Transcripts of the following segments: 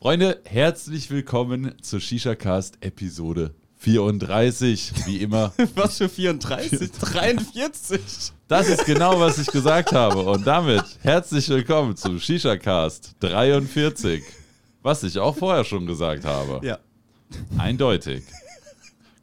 Freunde, herzlich willkommen zur Shisha Cast Episode 34. Wie immer. Was für 34? 43. Das ist genau, was ich gesagt habe. Und damit herzlich willkommen zum Shisha Cast 43. Was ich auch vorher schon gesagt habe. Ja. Eindeutig.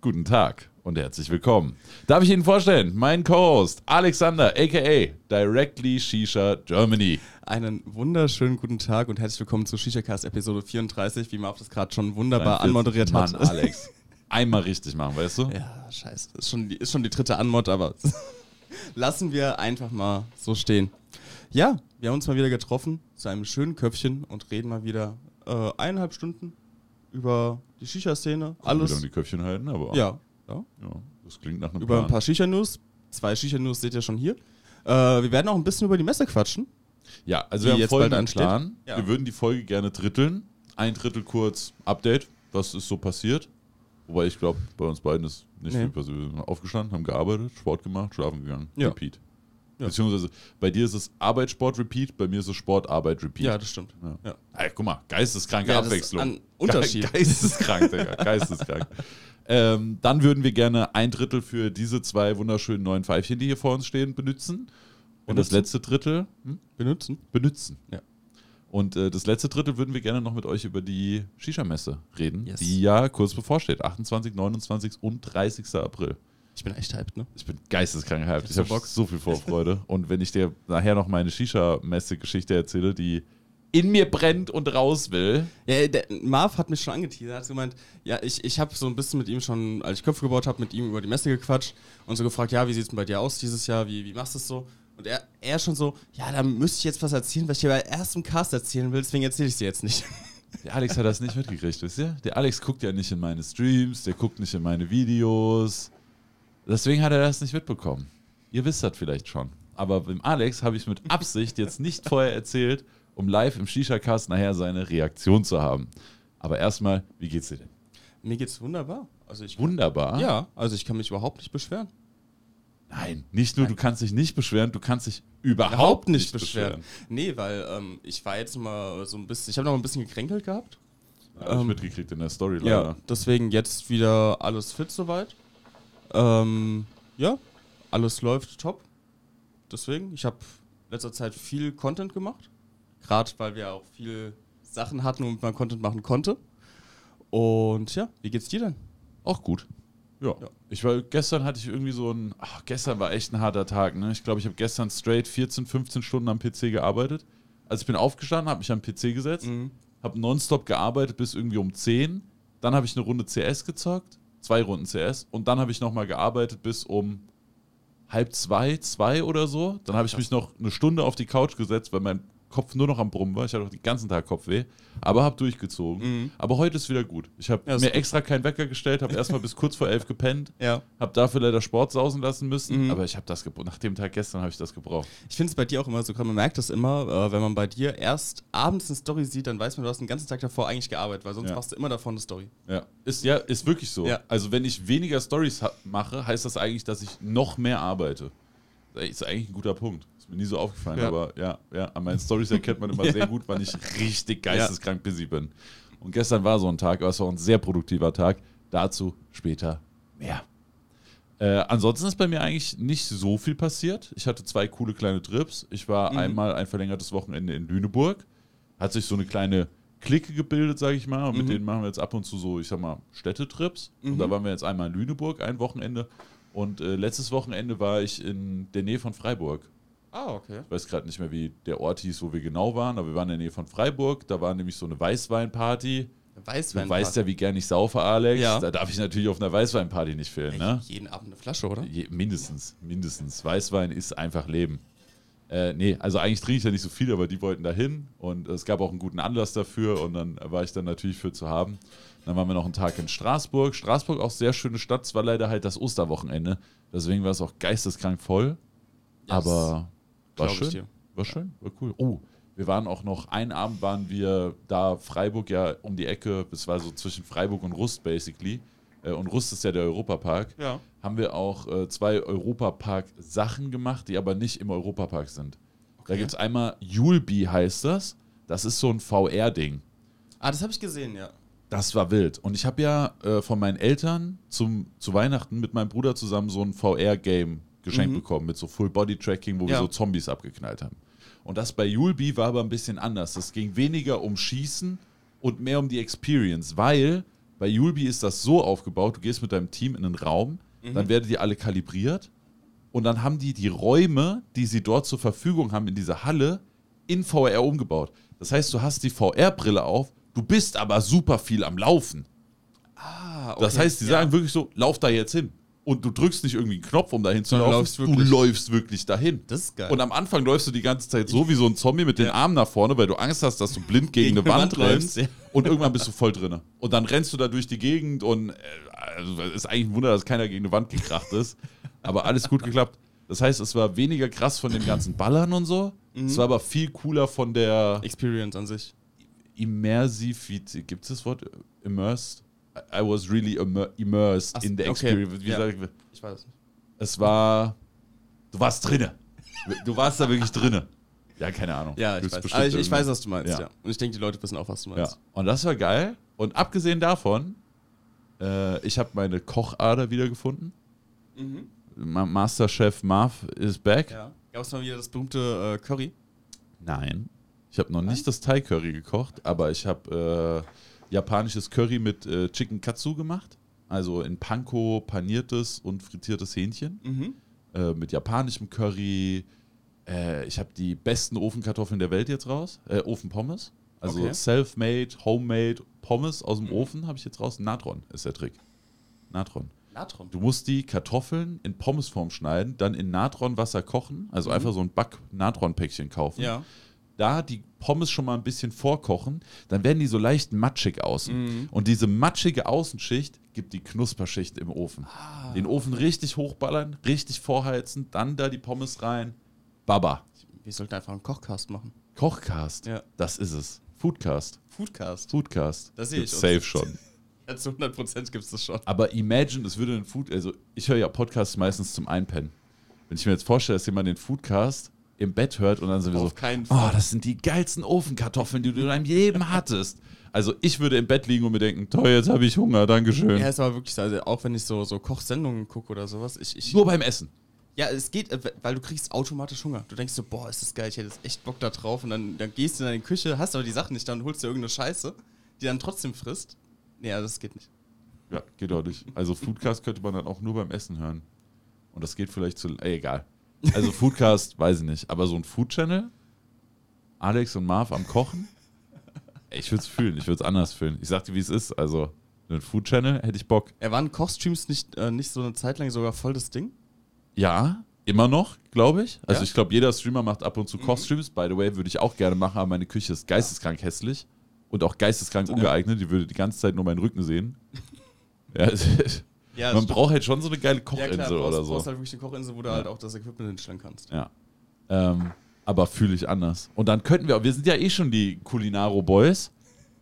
Guten Tag und herzlich willkommen. Darf ich Ihnen vorstellen, mein Co-Host Alexander, aka Directly Shisha Germany. Einen wunderschönen guten Tag und herzlich willkommen zu Shisha Cast Episode 34, wie Marv das gerade schon wunderbar anmoderiert hat. Mann, Alex. Einmal richtig machen, weißt du? Ja, scheiße. Ist schon die, ist schon die dritte Anmod, aber lassen wir einfach mal so stehen. Ja, wir haben uns mal wieder getroffen zu einem schönen Köpfchen und reden mal wieder äh, eineinhalb Stunden über die Shisha-Szene. Alles. Wieder um die Köpfchen halten, aber Ja, ja. ja, das klingt nach einem über ein Plan. paar Shisha-News. Zwei Shisha-News seht ihr schon hier. Äh, wir werden auch ein bisschen über die Messe quatschen. Ja, also wir haben jetzt bald folgenden ansteht. Plan. Ja. Wir würden die Folge gerne dritteln. Ein Drittel kurz Update, was ist so passiert. Wobei ich glaube, bei uns beiden ist nicht Nee. viel passiert. Wir sind aufgestanden, haben gearbeitet, Sport gemacht, schlafen gegangen. Ja. Repeat. Ja. Beziehungsweise bei dir ist es Arbeit, Sport, Repeat, bei mir ist es Sport, Arbeit, Repeat. Ja, das stimmt. Ja. Ja. Ey, guck mal, geisteskranke Ja, das ist Abwechslung. ein Unterschied. Ge geisteskrank, Digga, geisteskrank. ähm, dann würden wir gerne ein Drittel für diese zwei wunderschönen neuen Pfeifchen, die hier vor uns stehen, benutzen. Und das letzte Drittel hm? Benutzen. benutzen. Ja. Und äh, das letzte Drittel würden wir gerne noch mit euch über die Shisha-Messe reden, Yes. die ja kurz bevorsteht. 28, 29 und 30. April. Ich bin echt hyped, ne? Ich bin geisteskrank hyped. hab Ich habe Bock. so viel Vorfreude. und wenn ich dir nachher noch meine Shisha-Messe-Geschichte erzähle, die in mir brennt und raus will. Ja, der Marv hat mich schon angeteasert, hat gemeint, ja, ich, ich habe so ein bisschen mit ihm schon, als ich Köpfe gebaut habe, mit ihm über die Messe gequatscht und so gefragt, ja, wie sieht's denn bei dir aus dieses Jahr, wie, wie machst du es so? Und er, er schon so, ja, da müsste ich jetzt was erzählen, was ich dir bei erstem Cast erzählen will, deswegen erzähle ich dir jetzt nicht. Der Alex hat das nicht mitgekriegt, wisst ihr? Der Alex guckt ja nicht in meine Streams, der guckt nicht in meine Videos. Deswegen hat er das nicht mitbekommen. Ihr wisst das vielleicht schon. Aber dem Alex habe ich mit Absicht jetzt nicht vorher erzählt, um live im Shisha-Cast nachher seine Reaktion zu haben. Aber erstmal, wie geht's dir denn? Mir geht's wunderbar. Also ich Wunderbar. Ja, also ich kann mich überhaupt nicht beschweren. Nein, nicht nur du kannst dich nicht beschweren, du kannst dich überhaupt, nicht beschweren. Nee, weil ähm, ich war jetzt mal so ein bisschen, ich habe noch ein bisschen gekränkelt gehabt. Ja, hab ich Ähm, mitgekriegt in der Story Ja, leider. deswegen jetzt wieder alles fit soweit. Ähm, ja, alles läuft top. Deswegen, ich habe letzter Zeit viel Content gemacht. Gerade weil wir auch viel Sachen hatten, womit man Content machen konnte. Und ja, wie geht's dir denn? Auch gut. Ja. Ja. Ich war, gestern hatte ich irgendwie so ein, ach, gestern war echt ein harter Tag, ne? Ich glaube, ich habe gestern straight 14, 15 Stunden am PC gearbeitet. Also ich bin aufgestanden, habe mich am PC gesetzt, Mhm. habe nonstop gearbeitet bis irgendwie um 10. Dann habe ich eine Runde CS gezockt, zwei Runden CS und dann habe ich nochmal gearbeitet bis um halb zwei, zwei oder so. Dann habe ich mich noch eine Stunde auf die Couch gesetzt, weil mein Kopf nur noch am Brummen war. Ich hatte auch den ganzen Tag Kopfweh, aber habe durchgezogen. Mhm. Aber heute ist wieder gut. Ich habe Ja, mir gut. extra keinen Wecker gestellt, habe erstmal bis kurz vor elf gepennt, Ja. habe dafür leider Sport sausen lassen müssen, Mhm. aber ich habe das gebraucht. Nach dem Tag gestern habe ich das gebraucht. Ich finde es bei dir auch immer so, man merkt das immer, äh, wenn man bei dir erst abends eine Story sieht, dann weiß man, du hast den ganzen Tag davor eigentlich gearbeitet, weil sonst Ja. machst du immer davon eine Story. Ja, ist ja ist wirklich so. Also wenn ich weniger Stories mache, heißt das eigentlich, dass ich noch mehr arbeite. Das ist eigentlich ein guter Punkt. Ist mir nie so aufgefallen, Ja. aber ja, ja, an meinen Stories erkennt man immer sehr gut, wann ich richtig geisteskrank busy bin. Und gestern war so ein Tag, aber es war ein sehr produktiver Tag. Dazu später mehr. Äh, ansonsten ist bei mir eigentlich nicht so viel passiert. Ich hatte zwei coole kleine Trips. Ich war Mhm. einmal ein verlängertes Wochenende in Lüneburg. Hat sich so eine kleine Clique gebildet, sage ich mal. Und mit Mhm. denen machen wir jetzt ab und zu so, ich sag mal, Städtetrips. Und Mhm. da waren wir jetzt einmal in Lüneburg ein Wochenende. Und äh, letztes Wochenende war ich in der Nähe von Freiburg. Ah, okay. Ich weiß gerade nicht mehr, wie der Ort hieß, wo wir genau waren, aber wir waren in der Nähe von Freiburg. Da war nämlich so eine Weißweinparty. Weißwein. Du weißt ja, wie gern ich saufe, Alex. Ja. Da darf ich natürlich auf einer Weißweinparty nicht fehlen, ne? Jeden Abend eine Flasche, oder? Je, mindestens, mindestens. Weißwein ist einfach Leben. Äh, nee, also eigentlich trinke ich ja nicht so viel, aber die wollten da hin und es gab auch einen guten Anlass dafür und dann war ich dann natürlich für zu haben. Dann waren wir noch einen Tag in Straßburg. Straßburg auch sehr schöne Stadt, es war leider halt das Osterwochenende, deswegen war es auch geisteskrank voll, das aber war schön. War schön, war cool. Oh, wir waren auch noch, einen Abend waren wir da, Freiburg ja um die Ecke, das war so zwischen Freiburg und Rust basically. Äh, und Rust ist ja der Europapark Ja. haben wir auch äh, zwei Europapark-Sachen gemacht, die aber nicht im Europapark sind. Da Okay. gibt es einmal Julbi heißt das. Das ist so ein VR-Ding. Ah, das habe ich gesehen, ja. Das war wild. Und ich habe ja äh, von meinen Eltern zum, zu Weihnachten mit meinem Bruder zusammen so ein VR-Game geschenkt Mhm. bekommen mit so Full-Body-Tracking, wo wir Ja. so Zombies abgeknallt haben. Und das bei Yulby war aber ein bisschen anders. Das ging weniger um Schießen und mehr um die Experience, weil bei Yulby ist das so aufgebaut, du gehst mit deinem Team in einen Raum, Mhm. dann werdet ihr alle kalibriert und dann haben die die Räume, die sie dort zur Verfügung haben in dieser Halle, in VR umgebaut. Das heißt, du hast die VR-Brille auf, du bist aber super viel am Laufen. Ah, okay. Das heißt, die ja. sagen wirklich so, lauf da jetzt hin. Und du drückst nicht irgendwie einen Knopf, um dahin zu laufen. läufst du läufst wirklich dahin. Das ist geil. Und am Anfang läufst du die ganze Zeit so wie so ein Zombie mit den Ja. Armen nach vorne, weil du Angst hast, dass du blind gegen, Gegen eine Wand Wand rennst. läufst, ja. Und irgendwann bist du voll drinne. Und dann rennst du da durch die Gegend und äh, also, es ist eigentlich ein Wunder, dass keiner gegen eine Wand gekracht ist. Aber alles gut geklappt. Das heißt, es war weniger krass von den ganzen Ballern und so. Mhm. Es war aber viel cooler von der Experience an sich. Immersivität. Gibt es das Wort? Immersed? I was really immer immersed Ach, in the okay. experience. Wie Ja. sag ich? Ich weiß es nicht. Es war. Du warst drinne. Du warst da wirklich drinne. Ja, keine Ahnung. Ja, ich weiß. Aber ich, ich weiß, was du meinst, Ja. ja. Und ich denke, die Leute wissen auch, was du Ja, meinst. und das war geil. Und abgesehen davon, äh, ich habe meine Kochader wiedergefunden. Mhm. Ma Masterchef Marv is back. Ja. Gab es mal wieder das berühmte äh, Curry? Nein. Ich habe noch nicht das Thai Curry gekocht, aber ich habe äh, japanisches Curry mit äh, Chicken Katsu gemacht. Also in Panko paniertes und frittiertes Hähnchen. Mhm. Äh, mit japanischem Curry. Äh, ich habe die besten Ofenkartoffeln der Welt jetzt raus. Äh, Ofenpommes. Also Okay. self-made, homemade Pommes aus dem Ofen habe ich jetzt raus. Natron ist der Trick. Natron. Natron. Du musst die Kartoffeln in Pommesform schneiden, dann in Natronwasser kochen, also Mhm. einfach so ein Back-Natron-Päckchen kaufen Ja. Da die Pommes schon mal ein bisschen vorkochen, dann werden die so leicht matschig außen. Mhm. Und diese matschige Außenschicht gibt die Knusperschicht im Ofen. Ah. Den Ofen richtig hochballern, richtig vorheizen, dann da die Pommes rein. Baba. Wir sollten einfach einen Kochcast machen. Kochcast. Ja. Das ist es. Foodcast. Foodcast. Foodcast. Das sehe Gibt's ich. safe schon. Ja, zu 100% gibt es das schon. Aber imagine, es würde ein Food, also ich höre ja Podcasts meistens zum Einpennen. Wenn ich mir jetzt vorstelle, dass jemand den Foodcast im Bett hört und dann sind wir so, Auf keinen oh, das sind die geilsten Ofenkartoffeln, die du in deinem Leben hattest. Also ich würde im Bett liegen und mir denken, toll, jetzt habe ich Hunger, Dankeschön. Ja, ist aber wirklich so. Also auch wenn ich so, so Kochsendungen gucke oder sowas. Ich, ich, Nur beim Essen. ja, es geht, äh, weil du kriegst automatisch Hunger. Du denkst so, boah, ist das geil, ich hätte jetzt echt Bock da drauf. Und dann, dann gehst du in deine Küche, hast aber die Sachen nicht, dann holst du irgendeine Scheiße, die dann trotzdem frisst. Nee, also das geht nicht. Ja, geht auch nicht. Also Foodcast könnte man dann auch nur beim Essen hören. Und das geht vielleicht zu. Ey, egal. Also Foodcast, weiß ich nicht. Aber so ein Food-Channel, Alex und Marv am Kochen, ich würde es fühlen. Ich würde es anders fühlen. Ich sag dir, wie es ist. Also, ein Food-Channel hätte ich Bock. Er waren Kochstreams nicht, äh, nicht so eine Zeit lang sogar voll das Ding? Ja, immer noch, glaube ich. Also Ja? ich glaube, jeder Streamer macht ab und zu Kochstreams. By the way, würde ich auch gerne machen, aber meine Küche ist geisteskrank hässlich und auch geisteskrank ungeeignet. Die würde die ganze Zeit nur meinen Rücken sehen. ja, Ja, man braucht halt schon so eine geile ja, Kochinsel klar, du brauchst, oder du so. brauchst halt wirklich eine Kochinsel, wo du halt auch das Equipment hinstellen kannst. Ja. Ähm, aber fühle ich anders. Und dann könnten wir, wir sind ja eh schon die Kulinaro-Boys.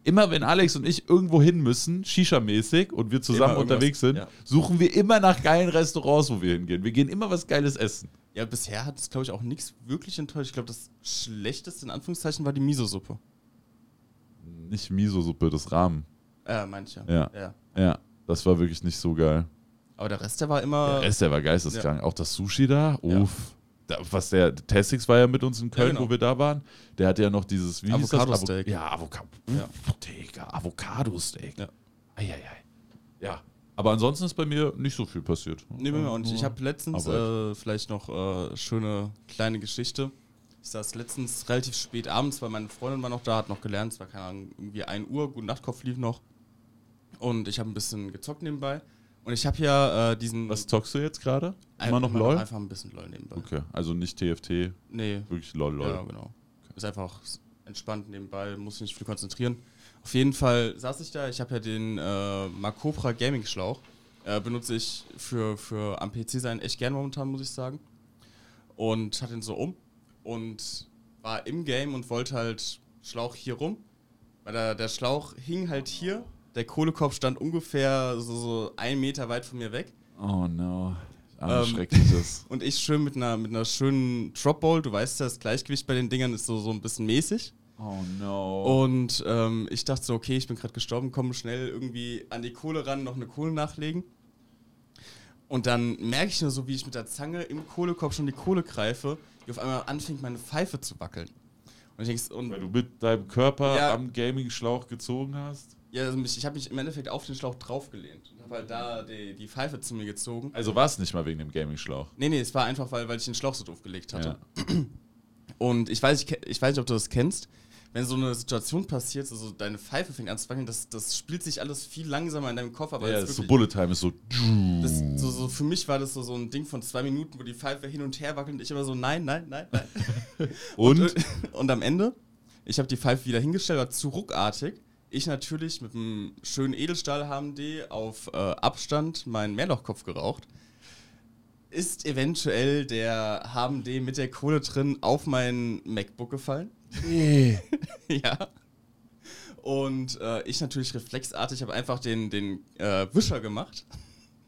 Immer wenn Alex und ich irgendwo hin müssen, Shisha-mäßig, und wir zusammen unterwegs sind, ja. suchen wir immer nach geilen Restaurants, wo wir hingehen. Wir gehen immer was Geiles essen. Ja, bisher hat es, glaube ich, auch nichts wirklich enttäuscht. Ich glaube, das schlechteste in Anführungszeichen war die Miso-Suppe. Nicht Miso-Suppe, das Rahmen. Äh, manche. Ja. ja. Ja, das war wirklich nicht so geil. Aber der Rest, der war immer. Der Rest, der war geisteskrank. Auch das Sushi da, uff. Da, was der, Testix war ja mit uns in Köln, genau. wo wir da waren. Der hatte ja noch dieses, wie hieß das? Avocado-Steak. Avo- Ja, Avocado. Ja. Digga, Avocado-Steak. Ja. Eieiei. Ja. Aber ansonsten ist bei mir nicht so viel passiert. Nee, bei mir auch nicht. Ich habe letztens äh, vielleicht noch äh, schöne kleine Geschichte. Ich saß letztens relativ spät abends, weil meine Freundin war noch da, hat noch gelernt. Es war keine Ahnung, irgendwie 1 Uhr, Gute Nachtkopf lief noch. Und ich habe ein bisschen gezockt nebenbei. Und ich habe ja äh, diesen. Was zockst du jetzt gerade? Immer noch LOL? Einfach ein bisschen LOL nebenbei. Okay, also nicht TFT, Nee, wirklich LOL, LOL. Ja, genau. Ist einfach entspannt nebenbei, muss sich nicht viel konzentrieren. Auf jeden Fall saß ich da, ich habe ja den äh, Macopra Gaming Schlauch. Äh, benutze ich für, für am PC sein echt gern momentan, muss ich sagen. Und hatte ihn so um und war im Game und wollte halt Schlauch hier rum. Weil der, der Schlauch hing halt hier, der Kohlekorb stand ungefähr so, so einen Meter weit von mir weg. Oh no. Alles Ähm, Schreckliches. Und ich schön mit einer, mit einer schönen Drop Bowl. Du weißt ja, das Gleichgewicht bei den Dingern ist so, so ein bisschen mäßig. Oh no. Und ähm, ich dachte so, okay, ich bin gerade gestorben, komm schnell irgendwie an die Kohle ran, noch eine Kohle nachlegen. Und dann merke ich nur so, wie ich mit der Zange im Kohlekorb schon die Kohle greife, die auf einmal anfängt, meine Pfeife zu wackeln. Und ich denk, und Weil du mit deinem Körper Ja. am Gaming-Schlauch gezogen hast. Ja, also mich, ich habe mich im Endeffekt auf den Schlauch draufgelehnt und habe halt da die, die Pfeife zu mir gezogen. Also war es nicht mal wegen dem Gaming-Schlauch. Nee, nee, es war einfach, weil, weil ich den Schlauch so doof gelegt hatte. Ja. Und ich weiß, ich, ich weiß nicht, ob du das kennst. Wenn so eine Situation passiert, also deine Pfeife fängt an zu wackeln, das, das spielt sich alles viel langsamer in deinem Kopf, aber ja, es das ist so Bullet Time ist so. das, so, so für mich war das so, so ein Ding von zwei Minuten, wo die Pfeife hin und her wackelt und ich immer so, nein, nein, nein, nein. Und? und am Ende, ich habe die Pfeife wieder hingestellt, war zu ruckartig. Ich natürlich mit einem schönen Edelstahl HMD auf äh, Abstand meinen Mehrlochkopf geraucht. Ist eventuell der HMD mit der Kohle drin auf mein MacBook gefallen? Nee. ja. Und äh, ich natürlich reflexartig habe einfach den, den äh, Wischer gemacht.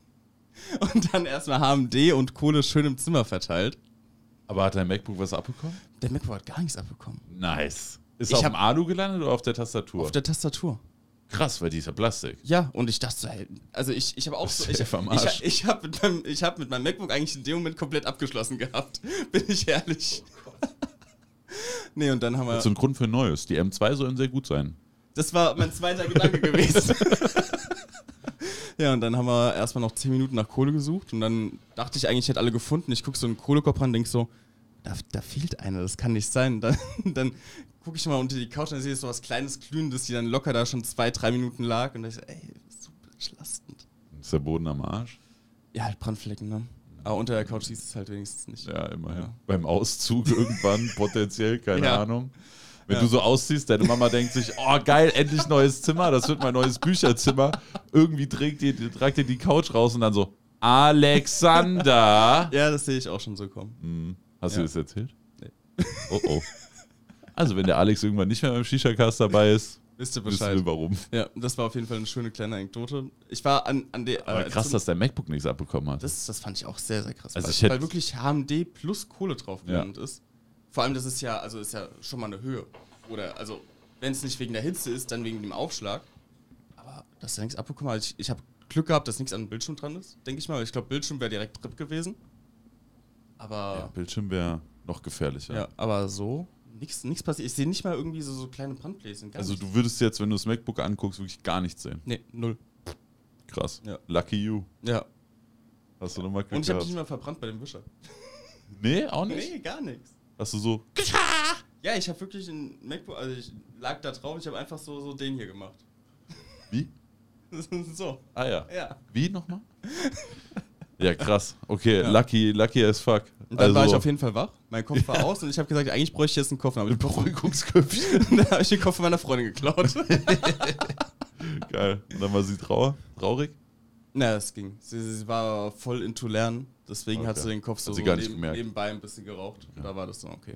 Und dann erstmal HMD und Kohle schön im Zimmer verteilt. Aber hat dein MacBook was abbekommen? Der MacBook hat gar nichts abbekommen. Nice. Ist Ich auf dem Alu gelandet oder auf der Tastatur? Auf der Tastatur. Krass, weil die ist ja Plastik. Ja, und ich dachte so, also ich, ich habe auch so, ich, ich, Arsch. ich habe mit, meinem- ich hab mit meinem MacBook eigentlich in dem Moment komplett abgeschlossen gehabt. Bin ich ehrlich. nee, und dann haben wir. Das ist ein Grund für neues. Die M2 sollen sehr gut sein. Das war mein zweiter Gedanke gewesen. ja, und dann haben wir erstmal noch 10 Minuten nach Kohle gesucht und dann dachte ich eigentlich, ich hätte alle gefunden. Ich gucke so einen Kohlekorb ran und denke so, da, da fehlt eine, das kann nicht sein. Dann, dann gucke ich mal unter die Couch und dann sehe ich so was kleines Glühendes, die dann locker da schon zwei, drei Minuten lag und da ich so, ey, super entlastend. Ist der Boden am Arsch? Ja, halt Brandflecken, ne? Aber unter der Couch siehst du es halt wenigstens nicht. Ja, immerhin. Ja. Beim Auszug irgendwann potenziell, keine Ja. Ahnung. Wenn Ja. du so ausziehst, deine Mama denkt sich, oh geil, endlich neues Zimmer, das wird mein neues Bücherzimmer. Irgendwie trägt die, tragt dir die Couch raus und dann so, Alexander. Ja, das sehe ich auch schon so kommen. Hm. Hast du Ja. das erzählt? Nee. Oh oh. Also wenn der Alex irgendwann nicht mehr beim Shisha-Cast dabei ist, Wisst ihr Bescheid. wir warum. Ja, das war auf jeden Fall eine schöne kleine Anekdote. Ich war an, an der. Aber äh, krass, zum- dass dein MacBook nichts abbekommen hat. Das, das fand ich auch sehr, sehr krass. Also weil, ich weil wirklich HMD plus Kohle drauf gelandet ist. Vor allem, das ist ja, also ist ja schon mal eine Höhe. Oder, also, wenn es nicht wegen der Hitze ist, dann wegen dem Aufschlag. Aber dass er nichts abbekommen hat, ich, ich habe Glück gehabt, dass nichts an dem Bildschirm dran ist, denke ich mal. Ich glaube, Bildschirm wäre direkt RIP gewesen. Aber, ja, Bildschirm wäre noch gefährlicher. ja. aber so, nichts passiert. Ich sehe nicht mal irgendwie so, so kleine Brandbläschen. Also nichts. du würdest jetzt, wenn du das MacBook anguckst, wirklich gar nichts sehen. Nee, null. Krass. Ja. Lucky you. Ja. Hast du nochmal Glück Und ich habe gehabt? nicht mal verbrannt bei dem Wischer. Nee, auch nicht? Nee, gar nichts. Hast du so. Ja, ich habe wirklich ein MacBook, also ich lag da drauf, ich habe einfach so, so den hier gemacht. Wie? so, Ah ja. ja. Wie nochmal? ja, krass. Okay, Ja. lucky, lucky as fuck. Und dann also, war ich auf jeden Fall wach, mein Kopf war aus und ich habe gesagt, eigentlich bräuchte ich jetzt einen Koffer. Aber Koffer, Beruhigungsköpfchen. dann habe ich den Koffer meiner Freundin geklaut. Geil. Und dann war sie trauer, traurig. Na, es ging. Sie, sie war voll into Lernen, deswegen hat Okay. sie den Kopf so, Hat so neben, nebenbei ein bisschen geraucht. Da war das so okay.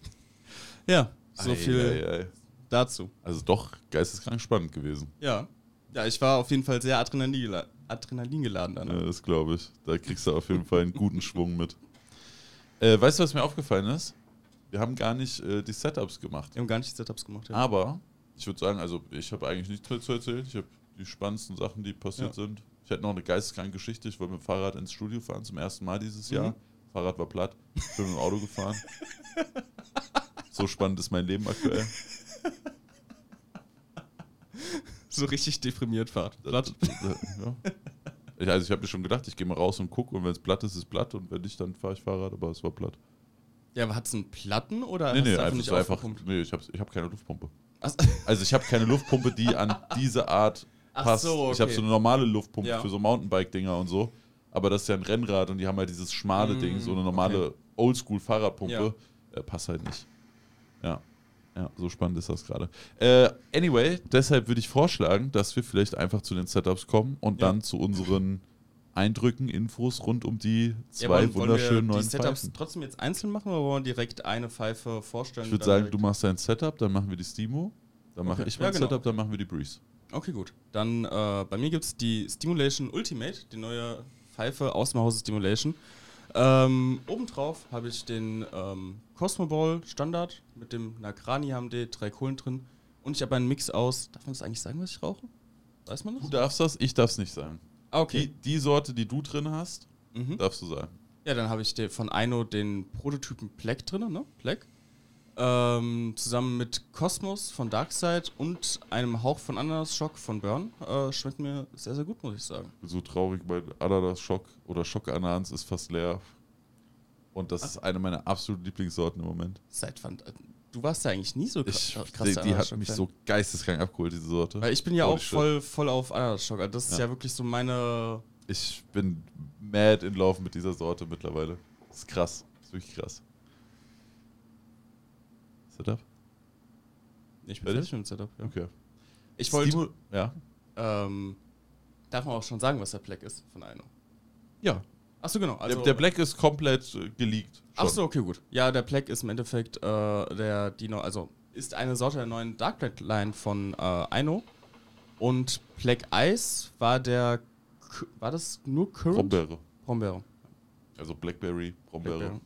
Ja, so Ei, viel ei, ei. dazu. Also doch geisteskrank spannend gewesen. Ja. Ja, ich war auf jeden Fall sehr Adrenalin, Adrenalin geladen danach. Ja, das glaube ich. Da kriegst du auf jeden Fall einen guten Schwung mit. Äh, weißt du, was mir aufgefallen ist? Wir haben gar nicht äh, die Setups gemacht. Wir haben gar nicht Setups gemacht. Ja. Aber ich würde sagen, also ich habe eigentlich nichts mehr zu erzählen. Ich habe die spannendsten Sachen, die passiert sind. Ich hätte noch eine geisteskranke Geschichte. Ich wollte mit dem Fahrrad ins Studio fahren, zum ersten Mal dieses Jahr. Mhm. Fahrrad war platt. Ich bin mit dem Auto gefahren. so spannend ist mein Leben aktuell. So richtig deprimiert fahrt. Ja. Ich, also ich habe mir schon gedacht, ich gehe mal raus und gucke und wenn es platt ist, ist es platt und wenn nicht, dann fahre ich Fahrrad, aber es war platt. Ja, aber hat es einen Platten oder Nee, nee, du einfach, nicht so einfach nee, ich habe ich hab keine Luftpumpe. Ach, Also ich habe keine Luftpumpe, die an diese Art Ach passt. so, Ich habe okay. so eine normale Luftpumpe Ja. für so Mountainbike-Dinger und so. Aber das ist ja ein Rennrad und die haben halt dieses schmale Mm, Ding, so eine normale Oldschool-Fahrradpumpe. Äh, passt halt nicht. Ja. Ja, so spannend ist das gerade. Äh, anyway, deshalb würde ich vorschlagen, dass wir vielleicht einfach zu den Setups kommen und Ja. dann zu unseren Eindrücken, Infos rund um die zwei Ja, wollen- wollen wir wunderschönen neuen die Setups Pfeifen. trotzdem jetzt einzeln machen oder wollen wir direkt eine Pfeife vorstellen? Ich würde sagen, du machst dein Setup, dann machen wir die Stimo, dann mache Okay. ich mein Ja, genau. Setup, dann machen wir die Breeze. Okay, gut. Dann äh, bei mir gibt es die Stimulation Ultimate, die neue Pfeife aus dem Hause Stimulation. Ähm, obendrauf habe ich den ähm, Cosmo Ball Standard mit dem Nagrani HMD, drei Kohlen drin. Und ich habe einen Mix aus. Darf man das eigentlich sagen, was ich rauche? Weiß man das? Du darfst das, ich darf es nicht sagen. Ah, okay. Die, die Sorte, die du drin hast, Mhm. darfst du sagen. Ja, dann habe ich von Aino den Prototypen Black drin, ne? Black. Ähm, zusammen mit Cosmos von Darkseid und einem Hauch von Ananas Shock von Burn. Äh, schmeckt mir sehr, sehr gut, muss ich sagen. So traurig, mein Ananas Schock oder Schock Ananas ist fast leer. Und das ist eine meiner absoluten Lieblingssorten im Moment. Seit wann? äh, Du warst ja eigentlich nie so Ich, krass. die, die hat mich so geisteskrank abgeholt, diese Sorte. Weil ich bin ja Holy auch voll, voll auf Ananas Shock. Also das ist Ja. ja wirklich so meine. Ich bin mad in Love mit dieser Sorte mittlerweile. Das ist krass. Das ist wirklich krass. Setup? Ich bin Fertig? mit dem Setup. Ja. Okay. Ich wollte. Ja. Ähm, darf man auch schon sagen, was der Black ist von Aino? Ja. Achso, genau. Also, der, der Black ist komplett äh, geleakt. Ach schon. so, okay, gut. Ja, der Black ist im Endeffekt äh, der Dino, also ist eine Sorte der neuen Dark Black Line von äh, Aino. Und Black Ice war der. War das nur Current? Brombeere. Brombeere. Also Blackberry, Brombeere. Blackberry.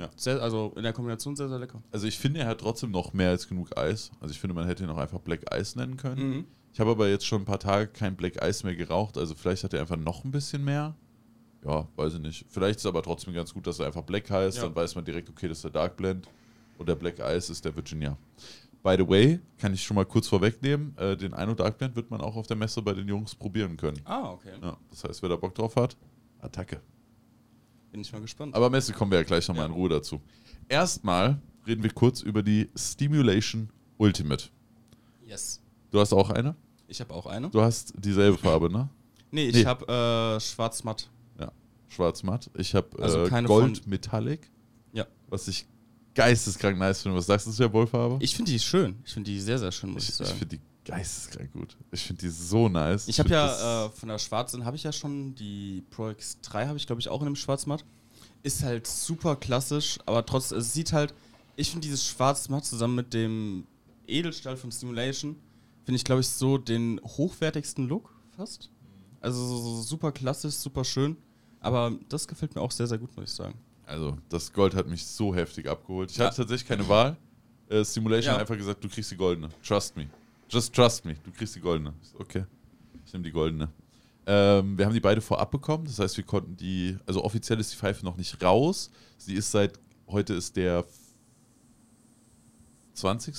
Ja. Sehr, also in der Kombination sehr, sehr lecker. Also ich finde, er hat trotzdem noch mehr als genug Eis. Also ich finde, man hätte ihn auch einfach Black Ice nennen können. Mhm. Ich habe aber jetzt schon ein paar Tage kein Black Ice mehr geraucht. Also vielleicht hat er einfach noch ein bisschen mehr. Ja, weiß ich nicht. Vielleicht ist aber trotzdem ganz gut, dass er einfach Black heißt. Ja. Dann weiß man direkt, okay, das ist der Dark Blend. Und der Black Ice ist der Virginia. By the way, kann ich schon mal kurz vorwegnehmen, äh, den Eino Dark Blend wird man auch auf der Messe bei den Jungs probieren können. Ah, okay. Ja, das heißt, wer da Bock drauf hat, Attacke. Bin ich mal gespannt. Aber Messe kommen wir ja gleich nochmal Ja. in Ruhe dazu. Erstmal reden wir kurz über die Stimulation Ultimate. yes. Du hast auch eine? Ich habe auch eine. Du hast dieselbe Farbe, ne? Nee, ich Nee. habe äh, schwarz-matt. Ja. Schwarz-matt. Ich habe Also äh, Gold Metallic, Ja. was ich geisteskrank nice finde. Was sagst du zu der Wollfarbe? Ich finde die schön. Ich finde die sehr, sehr schön, muss ich, ich, ich sagen. finde die geisteskrank gut. Ich finde die so nice. Ich habe ja äh, von der schwarzen habe ich ja schon die Pro X3 habe ich glaube ich auch in einem Schwarzmatt. Ist halt super klassisch, aber trotzdem es sieht halt ich finde dieses Schwarzmatt zusammen mit dem Edelstahl von Stimulation finde ich glaube ich so den hochwertigsten Look fast. Also so, so super klassisch, super schön, aber das gefällt mir auch sehr sehr gut, muss ich sagen. Also, das Gold hat mich so heftig abgeholt. Ich Ja. hatte tatsächlich keine Wahl. Äh, Simulation Ja. hat einfach gesagt, du kriegst die goldene. Trust me. Just trust me. Du kriegst die goldene. Okay. Ich nehme die goldene. Ähm, wir haben die beide vorab bekommen. Das heißt, wir konnten die, also offiziell ist die Pfeife noch nicht raus. Sie ist seit, heute ist der 20.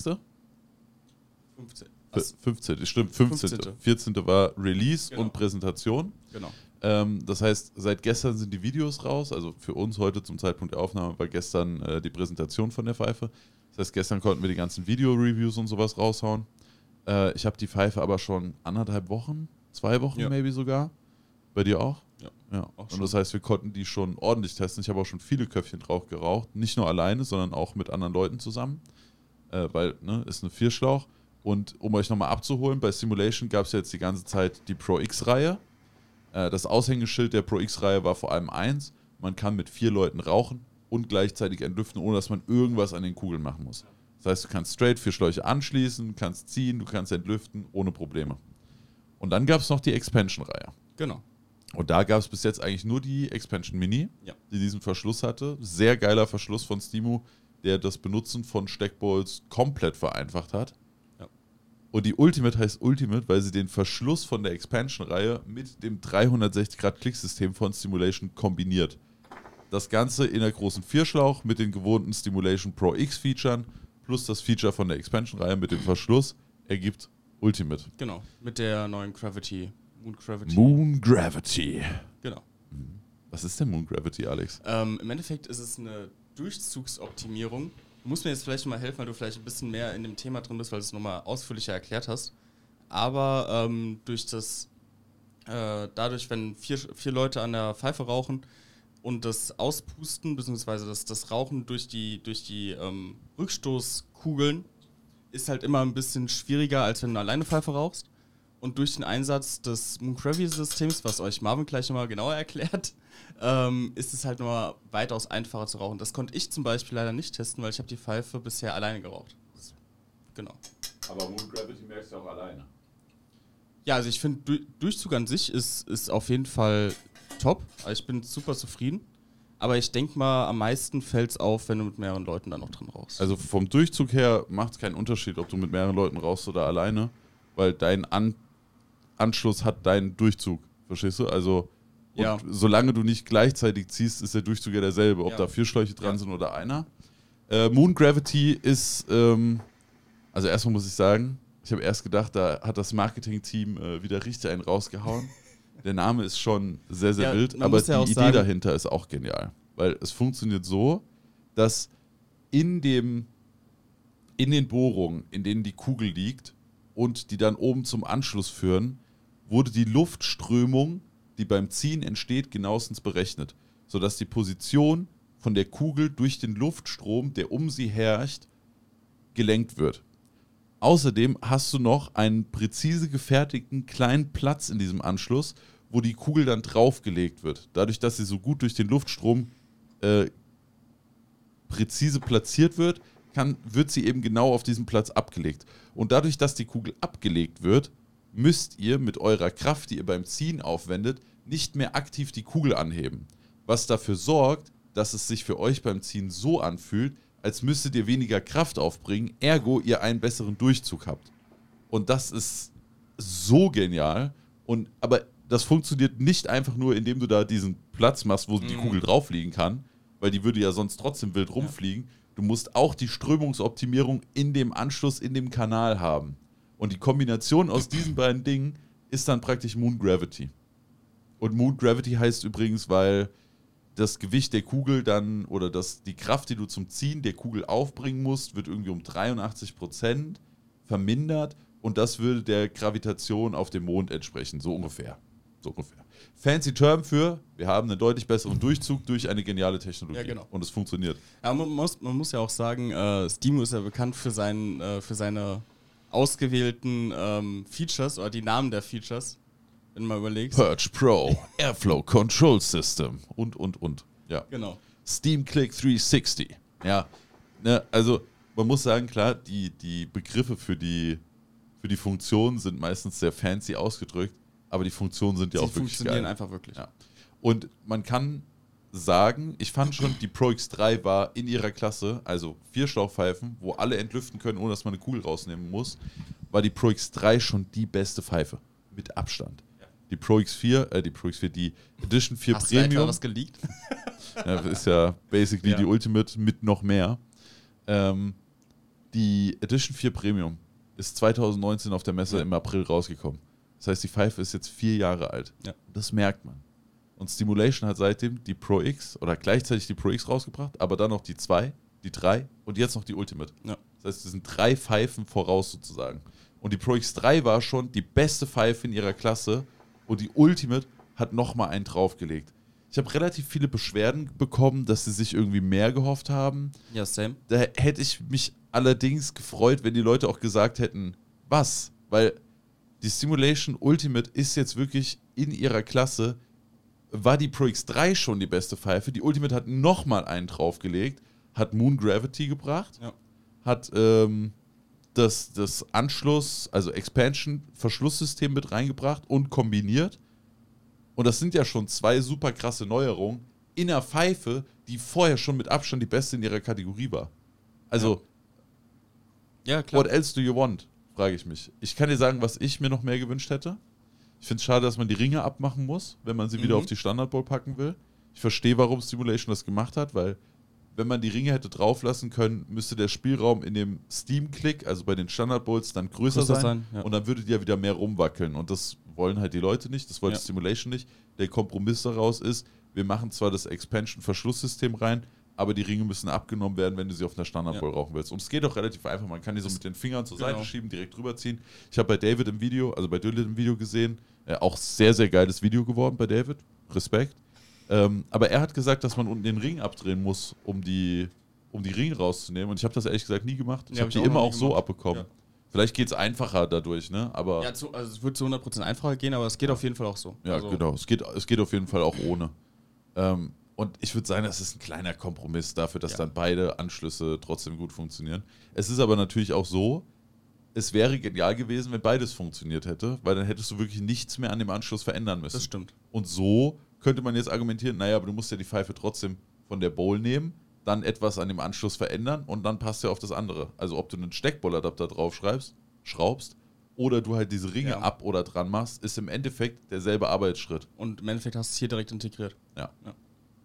15. F- 15. Stimmt, 15. 15.. 14. war Release Genau. und Präsentation. Genau. Ähm, das heißt, seit gestern sind die Videos raus. Also für uns heute zum Zeitpunkt der Aufnahme war gestern äh, die Präsentation von der Pfeife. Das heißt, gestern konnten wir die ganzen Video-Reviews und sowas raushauen. Äh, ich habe die Pfeife aber schon anderthalb Wochen, zwei Wochen Ja. maybe sogar. Bei dir auch? Ja. Ja. Auch Und das heißt, wir konnten die schon ordentlich testen. Ich habe auch schon viele Köpfchen drauf geraucht. Nicht nur alleine, sondern auch mit anderen Leuten zusammen. Äh, weil, ne, ist eine Vierschlauch. Und um euch nochmal abzuholen, bei Simulation gab es jetzt die ganze Zeit die Pro X-Reihe. Äh, das Aushängeschild der Pro X-Reihe war vor allem eins: man kann mit vier Leuten rauchen und gleichzeitig entlüften, ohne dass man irgendwas an den Kugeln machen muss. Das heißt, du kannst straight vier Schläuche anschließen, kannst ziehen, du kannst entlüften, ohne Probleme. Und dann gab es noch die Expansion-Reihe. Genau. Und da gab es bis jetzt eigentlich nur die Expansion Mini, Ja. die diesen Verschluss hatte. Sehr geiler Verschluss von Stimu, der das Benutzen von Steckballs komplett vereinfacht hat. Und die Ultimate heißt Ultimate, weil sie den Verschluss von der Expansion-Reihe mit dem 360-Grad-Klicksystem von Stimulation kombiniert. Das Ganze in der großen Vierschlauch mit den gewohnten Stimulation Pro X-Featuren plus das Feature von der Expansion-Reihe mit dem Verschluss ergibt Ultimate. Genau. Mit der neuen Gravity. Moon Gravity. Moon Gravity. Genau. Was ist denn Moon Gravity, Alex? Ähm, Im Endeffekt ist es eine Durchzugsoptimierung. Du musst mir jetzt vielleicht mal helfen, weil du vielleicht ein bisschen mehr in dem Thema drin bist, weil du es nochmal ausführlicher erklärt hast. Aber ähm, durch das, äh, dadurch, wenn vier, vier Leute an der Pfeife rauchen und das Auspusten, beziehungsweise das, das Rauchen durch die, durch die ähm, Rückstoßkugeln ist halt immer ein bisschen schwieriger, als wenn du alleine Pfeife rauchst. Und durch den Einsatz des Moon Gravity-Systems, was euch Marvin gleich nochmal genauer erklärt, ähm, ist es halt nochmal weitaus einfacher zu rauchen. Das konnte ich zum Beispiel leider nicht testen, weil ich habe die Pfeife bisher alleine geraucht. Genau. Aber Moon Gravity merkst du auch alleine. Ja, also ich finde, du Durchzug an sich ist, ist auf jeden Fall top. Also ich bin super zufrieden. Aber ich denke mal, am meisten fällt es auf, wenn du mit mehreren Leuten dann noch drin rauchst. Also vom Durchzug her macht es keinen Unterschied, ob du mit mehreren Leuten rauchst oder alleine, weil dein An Anschluss hat deinen Durchzug. Verstehst du? Also und Ja. solange du nicht gleichzeitig ziehst, ist der Durchzug ja derselbe, ob Ja. da vier Schläuche dran Ja. sind oder einer. Äh, Moon Gravity ist, ähm, also erstmal muss ich sagen, ich habe erst gedacht, da hat das Marketing-Team äh, wieder richtig einen rausgehauen. Der Name ist schon sehr, sehr wild, aber die Idee sagen- dahinter ist auch genial. Weil es funktioniert so, dass in dem in den Bohrungen, in denen die Kugel liegt und die dann oben zum Anschluss führen, wurde die Luftströmung, die beim Ziehen entsteht, genauestens berechnet, sodass die Position von der Kugel durch den Luftstrom, der um sie herrscht, gelenkt wird. Außerdem hast du noch einen präzise gefertigten kleinen Platz in diesem Anschluss, wo die Kugel dann draufgelegt wird. Dadurch, dass sie so gut durch den Luftstrom äh, präzise platziert wird, kann, wird sie eben genau auf diesen Platz abgelegt. Und dadurch, dass die Kugel abgelegt wird, müsst ihr mit eurer Kraft, die ihr beim Ziehen aufwendet, nicht mehr aktiv die Kugel anheben. Was dafür sorgt, dass es sich für euch beim Ziehen so anfühlt, als müsstet ihr weniger Kraft aufbringen, ergo ihr einen besseren Durchzug habt. Und das ist so genial. Und, aber das funktioniert nicht einfach nur, indem du da diesen Platz machst, wo die Kugel drauf liegen kann, weil die würde ja sonst trotzdem wild rumfliegen. Du musst auch die Strömungsoptimierung in dem Anschluss, in dem Kanal haben. Und die Kombination aus diesen beiden Dingen ist dann praktisch Moon Gravity. Und Moon Gravity heißt übrigens, weil das Gewicht der Kugel dann oder das, die Kraft, die du zum Ziehen der Kugel aufbringen musst, wird irgendwie um 83 Prozent vermindert und das würde der Gravitation auf dem Mond entsprechen, so ungefähr. So ungefähr. Fancy Term für, wir haben einen deutlich besseren Durchzug durch eine geniale Technologie. Ja, genau. Und es funktioniert. Ja, man, muss, man muss ja auch sagen, äh, Steam ist ja bekannt für, seinen, äh, für seine ausgewählten ähm, Features oder die Namen der Features, wenn man überlegt. Purge Pro, Airflow Control System und, und, und. Ja. Genau. Steam Click 360. Ja, ne, also man muss sagen, klar, die, die Begriffe für die, für die Funktionen sind meistens sehr fancy ausgedrückt, aber die Funktionen sind ja Sie auch wirklich funktionieren geil. einfach wirklich. Ja. Und man kann sagen, ich fand schon, die Pro X3 war in ihrer Klasse, also vier Schlauchpfeifen, wo alle entlüften können, ohne dass man eine Kugel rausnehmen muss, war die Pro X3 schon die beste Pfeife. Mit Abstand. Die Pro X4, äh, die Pro X4, die Edition 4 Hast du da etwa Premium. was geleakt? Ja, ist ja basically Ja. die Ultimate mit noch mehr. Ähm, die Edition 4 Premium ist 2019 auf der Messe Ja. im April rausgekommen. Das heißt, die Pfeife ist jetzt vier Jahre alt. Ja. Das merkt man. Und Stimulation hat seitdem die Pro X oder gleichzeitig die Pro X rausgebracht, aber dann noch die 2, die 3 und jetzt noch die Ultimate. Ja. Das heißt, es sind drei Pfeifen voraus sozusagen. Und die Pro X3 war schon die beste Pfeife in ihrer Klasse und die Ultimate hat nochmal einen draufgelegt. Ich habe relativ viele Beschwerden bekommen, dass sie sich irgendwie mehr gehofft haben. Ja, same. Da hätte ich mich allerdings gefreut, wenn die Leute auch gesagt hätten, was? Weil die Simulation Ultimate ist jetzt wirklich in ihrer Klasse, war die Pro X3 schon die beste Pfeife. Die Ultimate hat nochmal einen draufgelegt, hat Moon Gravity gebracht, Ja. hat ähm, das, das Anschluss, also Expansion-Verschlusssystem mit reingebracht und kombiniert. Und das sind ja schon zwei super krasse Neuerungen in einer Pfeife, die vorher schon mit Abstand die beste in ihrer Kategorie war. Also, Ja, klar. what else do you want? Frage ich mich. Ich kann dir sagen, was ich mir noch mehr gewünscht hätte. Ich finde es schade, dass man die Ringe abmachen muss, wenn man sie wieder Mhm. auf die Standardball packen will. Ich verstehe, warum Simulation das gemacht hat, weil wenn man die Ringe hätte drauflassen können, müsste der Spielraum in dem Steam-Click, also bei den Standard-Bowls, dann größer, Größer sein. sein, ja. Und dann würde die ja wieder mehr rumwackeln. Und das wollen halt die Leute nicht. Das wollte Ja. Simulation nicht. Der Kompromiss daraus ist, wir machen zwar das Expansion-Verschlusssystem rein, aber die Ringe müssen abgenommen werden, wenn du sie auf einer Standard-Bowl rauchen willst. Und es geht auch relativ einfach. Man kann die so mit den Fingern zur Genau. Seite schieben, direkt rüberziehen. Ich habe bei David im Video, also bei Dylan im Video gesehen, äh, auch sehr, sehr geiles Video geworden bei David. Respekt. Ähm, aber er hat gesagt, dass man unten den Ring abdrehen muss, um die, um die Ringe rauszunehmen. Und ich habe das ehrlich gesagt nie gemacht. Ich Ja, habe hab die immer auch so gemacht. abbekommen. Ja. Vielleicht geht es einfacher dadurch, ne? Aber Ja, zu, also es wird zu 100% einfacher gehen, aber es geht auf jeden Fall auch so. ja, also, genau. Es geht, es geht auf jeden Fall auch ohne. Ähm, und ich würde sagen, das ist ein kleiner Kompromiss dafür, dass Ja. dann beide Anschlüsse trotzdem gut funktionieren. Es ist aber natürlich auch so, es wäre genial gewesen, wenn beides funktioniert hätte, weil dann hättest du wirklich nichts mehr an dem Anschluss verändern müssen. Das stimmt. Und so könnte man jetzt argumentieren, naja, aber du musst ja die Pfeife trotzdem von der Bowl nehmen, dann etwas an dem Anschluss verändern und dann passt er auf das andere. Also ob du einen Steckbolladapter drauf schreibst, schraubst oder du halt diese Ringe Ja. ab oder dran machst, ist im Endeffekt derselbe Arbeitsschritt. Und im Endeffekt hast du es hier direkt integriert. Ja. Ja.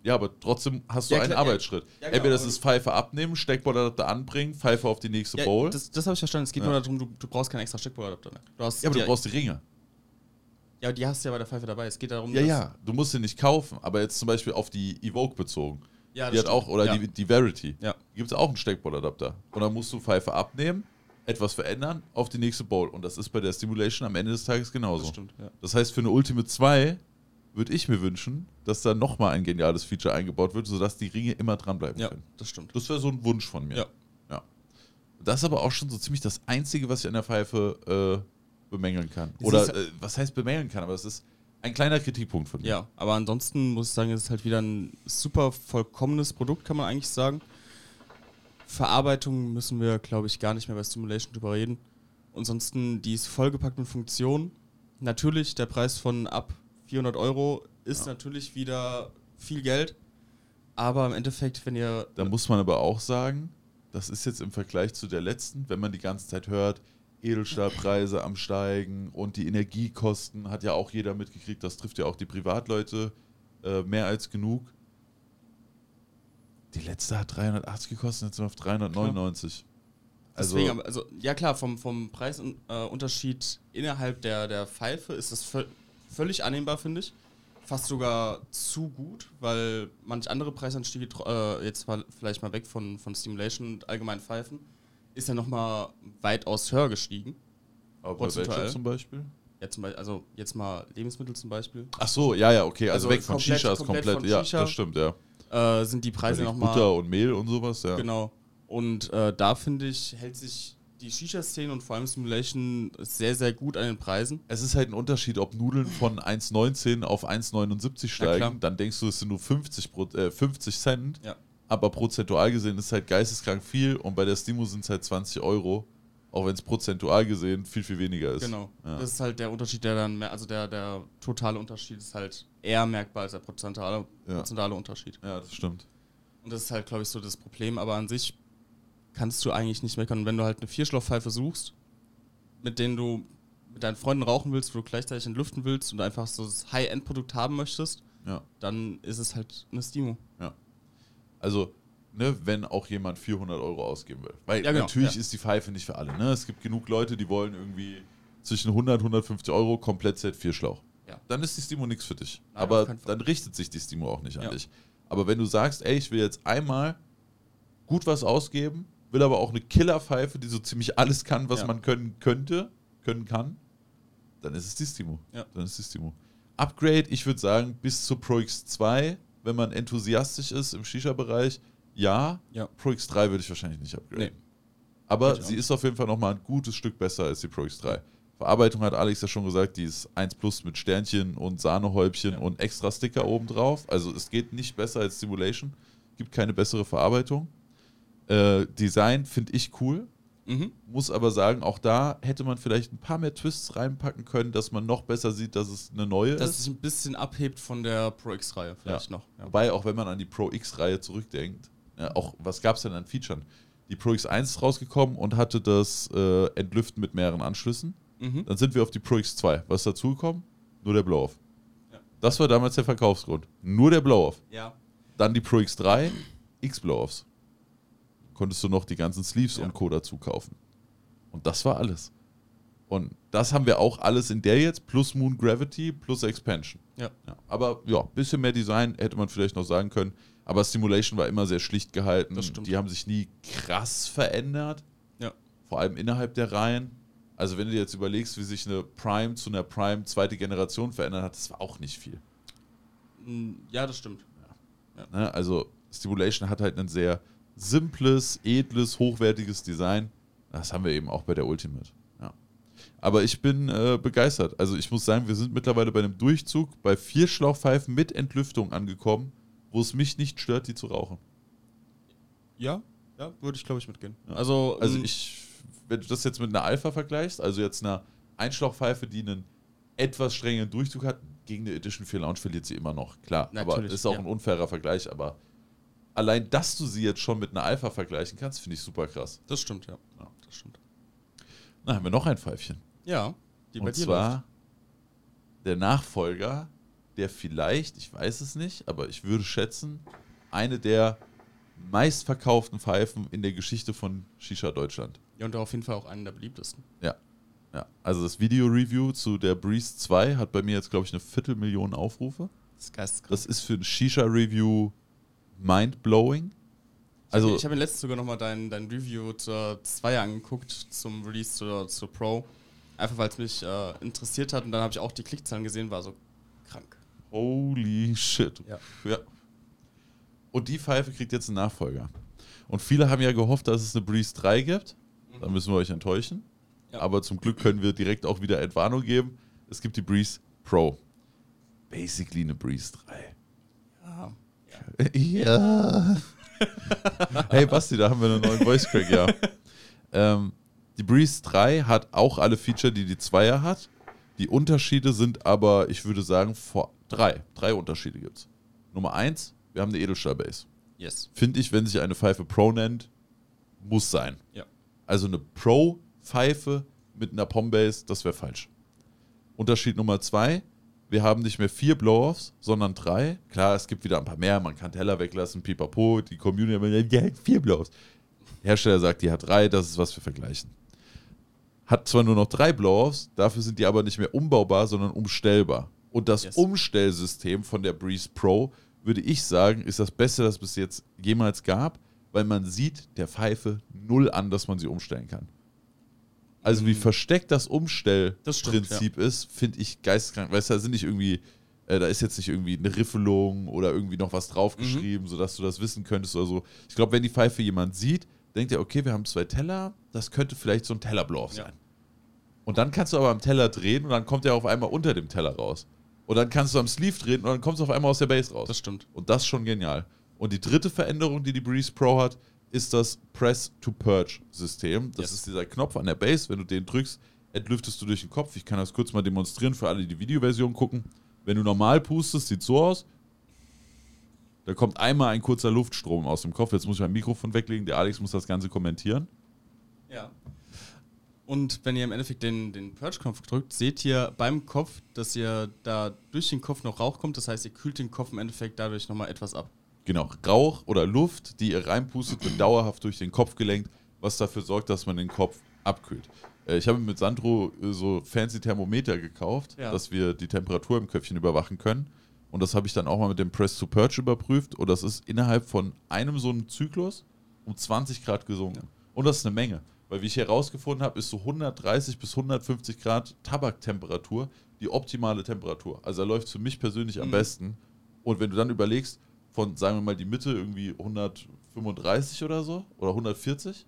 Ja, aber trotzdem hast du Ja, einen klar, ja. Arbeitsschritt. Ja, genau, Entweder das ist Pfeife abnehmen, Steckbolladapter anbringen, Pfeife auf die nächste Bowl. das das habe ich verstanden. Es geht Ja. nur darum, du, du brauchst keinen extra Steckbolladapter mehr. Du hast ja, aber du brauchst die Ringe. Ja, die hast du ja bei der Pfeife dabei. Es geht darum, Ja, dass- ja, du musst sie nicht kaufen, aber jetzt zum Beispiel auf die Evoke bezogen. ja die das hat auch, stimmt. oder ja. die, die Verity. Ja. Gibt es auch einen Steckbolladapter. Und dann musst du Pfeife abnehmen, etwas verändern, auf die nächste Bowl. Und das ist bei der Stimulation am Ende des Tages genauso. Das stimmt, ja. Das heißt, für eine Ultimate 2 würde ich mir wünschen, dass da nochmal ein geniales Feature eingebaut wird, sodass die Ringe immer dranbleiben Ja, können. das stimmt. Das wäre so ein Wunsch von mir. Ja. ja. Das ist aber auch schon so ziemlich das Einzige, was ich an der Pfeife äh, bemängeln kann. Es Oder äh, was heißt bemängeln kann, aber es ist ein kleiner Kritikpunkt von mir. Ja, aber ansonsten muss ich sagen, es ist halt wieder ein super vollkommenes Produkt, kann man eigentlich sagen. Verarbeitung müssen wir, glaube ich, gar nicht mehr bei Stimulation drüber reden. Ansonsten, die ist vollgepackt mit Funktionen. Natürlich, der Preis von ab 400 Euro ist Ja. natürlich wieder viel Geld. Aber im Endeffekt, wenn ihr. Da muss man aber auch sagen, das ist jetzt im Vergleich zu der letzten, wenn man die ganze Zeit hört, Edelstahlpreise am Steigen und die Energiekosten hat ja auch jeder mitgekriegt, das trifft ja auch die Privatleute äh, mehr als genug. Die letzte hat 380 gekostet, jetzt sind wir auf 399. Also, Deswegen, also, ja klar, vom, vom Preisunterschied innerhalb der, der Pfeife ist das völ völlig annehmbar, finde ich. Fast sogar zu gut, weil manch andere Preisanstiege, äh, jetzt mal, vielleicht mal weg von, von Stimulation und allgemeinen Pfeifen, ist ja nochmal weitaus höher gestiegen. aber prozentual. zum Beispiel? Ja, zum Beispiel, also jetzt mal Lebensmittel zum Beispiel, Ach so, ja, ja, okay, also, Also weg von komplett- Shishas komplett komplett, von ja, Shisha. das stimmt, ja. äh, sind die Preise Also nochmal. Butter und Mehl und sowas, ja. Genau. Und äh, da finde ich, hält sich die Shisha-Szene und vor allem Simulation sehr, sehr gut an den Preisen. Es ist halt ein Unterschied, ob Nudeln von 1,19 auf 1,79 klar. steigen, dann denkst du, es sind nur 50, Pro, äh, 50 Cent, Ja. Aber prozentual gesehen ist es halt geisteskrank viel und bei der Stimo sind es halt 20 Euro, auch wenn es prozentual gesehen viel, viel weniger ist. Genau. Ja. Das ist halt der Unterschied, der dann mehr, also der, der totale Unterschied ist halt eher merkbar als der prozentuale, Ja. prozentuale Unterschied. Ja, das stimmt. Und das ist halt, glaube ich, so das Problem. Aber an sich kannst du eigentlich nicht meckern. Und wenn du halt eine Vierschlauchpfeife suchst, mit denen du mit deinen Freunden rauchen willst, wo du gleichzeitig entlüften willst und einfach so das High-End-Produkt haben möchtest, Ja. dann ist es halt eine Stimo. Also, ne, wenn auch jemand 400 Euro ausgeben will. Weil Ja, genau, natürlich ja. ist die Pfeife nicht für alle. Ne? Es gibt genug Leute, die wollen irgendwie zwischen 100 und 150 Euro komplett Set 4 Schlauch. Ja. Dann ist die Stimo nichts für dich. Nein, Aber dann richtet sich die Stimo auch nicht an dich. Aber wenn du sagst, ey, ich will jetzt einmal gut was ausgeben, will aber auch eine Killerpfeife, die so ziemlich alles kann, was Ja. man können könnte, können kann, dann ist es die Stimo. Ja. Dann ist die Stimo. Upgrade, ich würde sagen, bis zur Pro X2, wenn man enthusiastisch ist im Shisha-Bereich, ja. Ja. Pro X3 würde ich wahrscheinlich nicht upgraden. Nee. Aber sie ist auf jeden Fall nochmal ein gutes Stück besser als die Pro X3. Verarbeitung hat Alex ja schon gesagt, die ist 1 Plus mit Sternchen und Sahnehäubchen Ja. und extra Sticker oben drauf. Also es geht nicht besser als Simulation. Gibt keine bessere Verarbeitung. Äh, Design finde ich cool. Mhm. Muss aber sagen, auch da hätte man vielleicht ein paar mehr Twists reinpacken können, dass man noch besser sieht, dass es eine neue Dass ist. es sich ein bisschen abhebt von der Pro X-Reihe vielleicht noch. Ja. Wobei, auch wenn man an die Pro X-Reihe zurückdenkt, ja, auch was gab es denn an Features? Die Pro X1 ist rausgekommen und hatte das äh, Entlüften mit mehreren Anschlüssen. Mhm. Dann sind wir auf die Pro X2. Was ist dazugekommen? Nur der Blow-Off. Ja. Das war damals der Verkaufsgrund. Nur der Blow-Off. ja. Dann die Pro X3, X Blow-Offs. Konntest du noch die ganzen Sleeves Ja. und Co. dazu kaufen. Und das war alles. Und das haben wir auch alles in der jetzt, plus Moon Gravity, plus Expansion. Ja. Ja, aber ja, ein bisschen mehr Design hätte man vielleicht noch sagen können. Aber Simulation war immer sehr schlicht gehalten. Das stimmt. Die haben sich nie krass verändert. Ja. Vor allem innerhalb der Reihen. Also wenn du dir jetzt überlegst, wie sich eine Prime zu einer Prime zweite Generation verändert hat, das war auch nicht viel. Mm, Ja, das stimmt. Ne? Also Stimulation hat halt ein sehr simples, edles, hochwertiges Design. Das haben wir eben auch bei der Ultimate. Ja. Aber ich bin äh, begeistert. Also ich muss sagen, wir sind mittlerweile bei einem Durchzug bei vier Schlauchpfeifen mit Entlüftung angekommen, wo es mich nicht stört, die zu rauchen. Ja, ja, würde ich glaube ich mitgehen. Ja. Also, Also mm, ich, wenn du das jetzt mit einer Alpha vergleichst, also jetzt einer Einschlauchpfeife, die einen etwas strengeren Durchzug hat, gegen eine Edition 4 Lounge verliert sie immer noch. Klar, aber Natürlich, ist auch ja. ein unfairer Vergleich, aber allein, dass du sie jetzt schon mit einer Alpha vergleichen kannst, finde ich super krass. Das stimmt, ja. ja. Das stimmt. Na, haben wir noch ein Pfeifchen. Ja, die bei Und dir zwar läuft. der Nachfolger, der vielleicht, ich weiß es nicht, aber ich würde schätzen, eine der meistverkauften Pfeifen in der Geschichte von Shisha Deutschland. Ja, und auf jeden Fall auch einen der beliebtesten. Ja. Ja, also das Video-Review zu der Breeze 2 hat bei mir jetzt, glaube ich, eine Viertelmillion Aufrufe. Das ist, das ist für ein Shisha-Review mind-blowing. Also, ich habe mir letztens sogar nochmal dein, dein Review zur 2 angeguckt, zum Release zur, zur Pro. Einfach weil es mich äh, interessiert hat und dann habe ich auch die Klickzahlen gesehen, war so krank. Holy shit. Ja. ja. Und die Pfeife kriegt jetzt einen Nachfolger. Und viele haben ja gehofft, dass es eine Breeze 3 gibt. Mhm. Da müssen wir euch enttäuschen. Ja. Aber zum Glück können wir direkt auch wieder Entwarnung geben. Es gibt die Breeze Pro. Basically eine Breeze 3. Ja. Hey Basti, da haben wir einen neuen Voice Crack, ja. Ähm, die Breeze 3 hat auch alle Feature, die die 2er hat. Die Unterschiede sind aber, ich würde sagen, vor drei. Drei Unterschiede gibt es. Nummer eins, wir haben eine Edelstahl-Base. Yes. Finde ich, wenn sich eine Pfeife Pro nennt, muss sein. Ja. Also eine Pro-Pfeife mit einer Pom-Base, das wäre falsch. Unterschied Nummer zwei, wir haben nicht mehr vier Blow-Offs, sondern drei. Klar, es gibt wieder ein paar mehr, man kann Teller weglassen, pipapo, die Community, hat vier Blow-Offs. Hersteller sagt, die hat drei, das ist was wir vergleichen. Hat zwar nur noch drei Blow-Offs, dafür sind die aber nicht mehr umbaubar, sondern umstellbar. Und das yes. Umstellsystem von der Breeze Pro, würde ich sagen, ist das Beste, das es bis jetzt jemals gab, weil man sieht der Pfeife null an, dass man sie umstellen kann. Also wie versteckt das Umstellprinzip ja. ist, finde ich geisteskrank. Weißt du, da sind nicht irgendwie, äh, da ist jetzt nicht irgendwie eine Riffelung oder irgendwie noch was draufgeschrieben, mhm. sodass du das wissen könntest oder so. Ich glaube, wenn die Pfeife jemand sieht, denkt er, okay, wir haben zwei Teller, das könnte vielleicht so ein Tellerblow sein. Ja. Und dann kannst du aber am Teller drehen und dann kommt er auf einmal unter dem Teller raus. Und dann kannst du am Sleeve drehen und dann kommst du auf einmal aus der Base raus. Das stimmt. Und das ist schon genial. Und die dritte Veränderung, die die Breeze Pro hat, ist das Press-to-Purge-System. Das yes. ist dieser Knopf an der Base. Wenn du den drückst, entlüftest du durch den Kopf. Ich kann das kurz mal demonstrieren für alle, die die Videoversion gucken. Wenn du normal pustest, sieht so aus. Da kommt einmal ein kurzer Luftstrom aus dem Kopf. Jetzt muss ich mein Mikrofon weglegen. Der Alex muss das Ganze kommentieren. Ja. Und wenn ihr im Endeffekt den, den Purge-Knopf drückt, seht ihr beim Kopf, dass ihr da durch den Kopf noch Rauch kommt. Das heißt, ihr kühlt den Kopf im Endeffekt dadurch nochmal etwas ab. Genau, Rauch oder Luft, die ihr reinpustet, wird dauerhaft durch den Kopf gelenkt, was dafür sorgt, dass man den Kopf abkühlt. Äh, ich habe mit Sandro äh, so fancy Thermometer gekauft, ja. dass wir die Temperatur im Köpfchen überwachen können. Und das habe ich dann auch mal mit dem Press to Purge überprüft. Und das ist innerhalb von einem so einem Zyklus um 20 Grad gesunken. Ja. Und das ist eine Menge. Weil wie ich herausgefunden habe, ist so 130 bis 150 Grad Tabaktemperatur die optimale Temperatur. Also er läuft für mich persönlich am mhm. besten. Und wenn du dann überlegst, von, sagen wir mal, die Mitte irgendwie 135 oder so oder 140.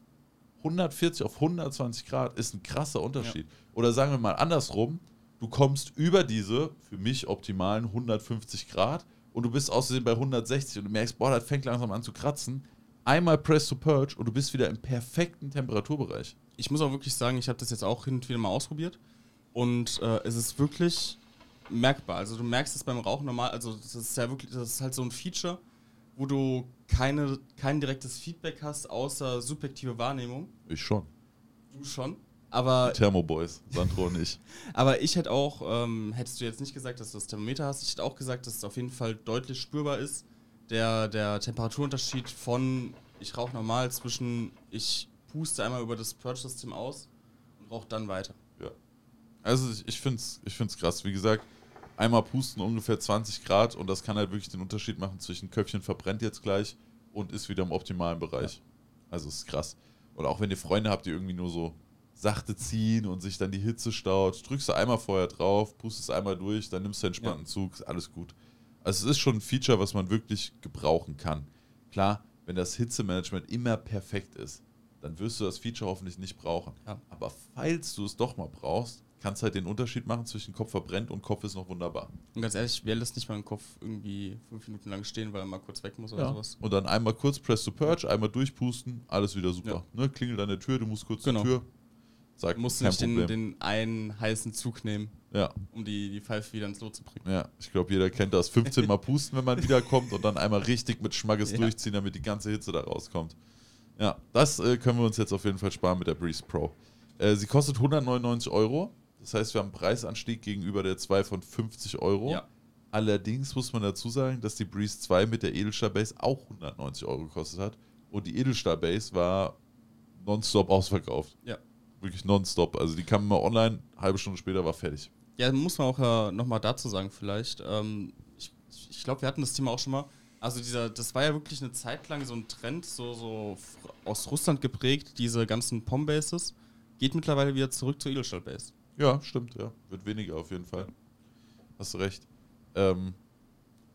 140 auf 120 Grad ist ein krasser Unterschied. Ja. Oder sagen wir mal andersrum, du kommst über diese für mich optimalen 150 Grad und du bist außerdem bei 160 und du merkst, boah, das fängt langsam an zu kratzen. Einmal Press to Purge und du bist wieder im perfekten Temperaturbereich. Ich muss auch wirklich sagen, ich habe das jetzt auch hin und wieder mal ausprobiert und äh, es ist wirklich merkbar. Also du merkst es beim Rauchen normal, also das ist ja wirklich, das ist halt so ein Feature, wo du keine, kein direktes Feedback hast, außer subjektive Wahrnehmung. Ich schon. Du schon. Aber. Thermoboys, Sandro und ich. aber ich hätte auch, ähm, hättest du jetzt nicht gesagt, dass du das Thermometer hast, ich hätte auch gesagt, dass es auf jeden Fall deutlich spürbar ist, der, der Temperaturunterschied von ich rauche normal zwischen ich puste einmal über das Purge-System aus und rauche dann weiter. Ja. Also ich, ich finde es ich find's krass. Wie gesagt, einmal pusten ungefähr 20 Grad und das kann halt wirklich den Unterschied machen zwischen Köpfchen verbrennt jetzt gleich und ist wieder im optimalen Bereich. Ja. Also ist krass. Und auch wenn ihr Freunde habt, die irgendwie nur so sachte ziehen und sich dann die Hitze staut, drückst du einmal vorher drauf, pustest einmal durch, dann nimmst du einen entspannten ja. Zug, alles gut. Also es ist schon ein Feature, was man wirklich gebrauchen kann. Klar, wenn das Hitzemanagement immer perfekt ist, dann wirst du das Feature hoffentlich nicht brauchen. Ja. Aber falls du es doch mal brauchst, kannst halt den Unterschied machen zwischen Kopf verbrennt und Kopf ist noch wunderbar. Und ganz ehrlich, wer lässt nicht mal einen Kopf irgendwie fünf Minuten lang stehen, weil er mal kurz weg muss oder ja. sowas. Und dann einmal kurz Press to Purge, einmal durchpusten, alles wieder super. Ja. Ne, klingelt an der Tür, du musst kurz genau. zur Tür. Sag, du musst nicht den, den, einen heißen Zug nehmen. Ja, um die, die Pfeife wieder ins Lot zu bringen. ja. Ich glaube, jeder kennt das. 15 Mal pusten, wenn man wiederkommt und dann einmal richtig mit Schmackes Ja. durchziehen, damit die ganze Hitze da rauskommt. Ja, das äh, können wir uns jetzt auf jeden Fall sparen mit der Breeze Pro. Äh, sie kostet 199 Euro. Das heißt, wir haben einen Preisanstieg gegenüber der 2 von 50 Euro. Ja. Allerdings muss man dazu sagen, dass die Breeze 2 mit der Edelstahl Base auch 190 Euro gekostet hat. Und die Edelstahl Base war nonstop ausverkauft. Ja. Wirklich nonstop. Also die kam immer online, halbe Stunde später war fertig. Ja, muss man auch äh, nochmal dazu sagen, vielleicht. Ähm, ich ich glaube, wir hatten das Thema auch schon mal. Also, dieser, das war ja wirklich eine Zeit lang so ein Trend, so, so aus Russland geprägt, diese ganzen POM-Bases. Geht mittlerweile wieder zurück zur Edelstahl-Base. Ja, stimmt, ja. Wird weniger auf jeden Fall. Hast du recht. Ähm,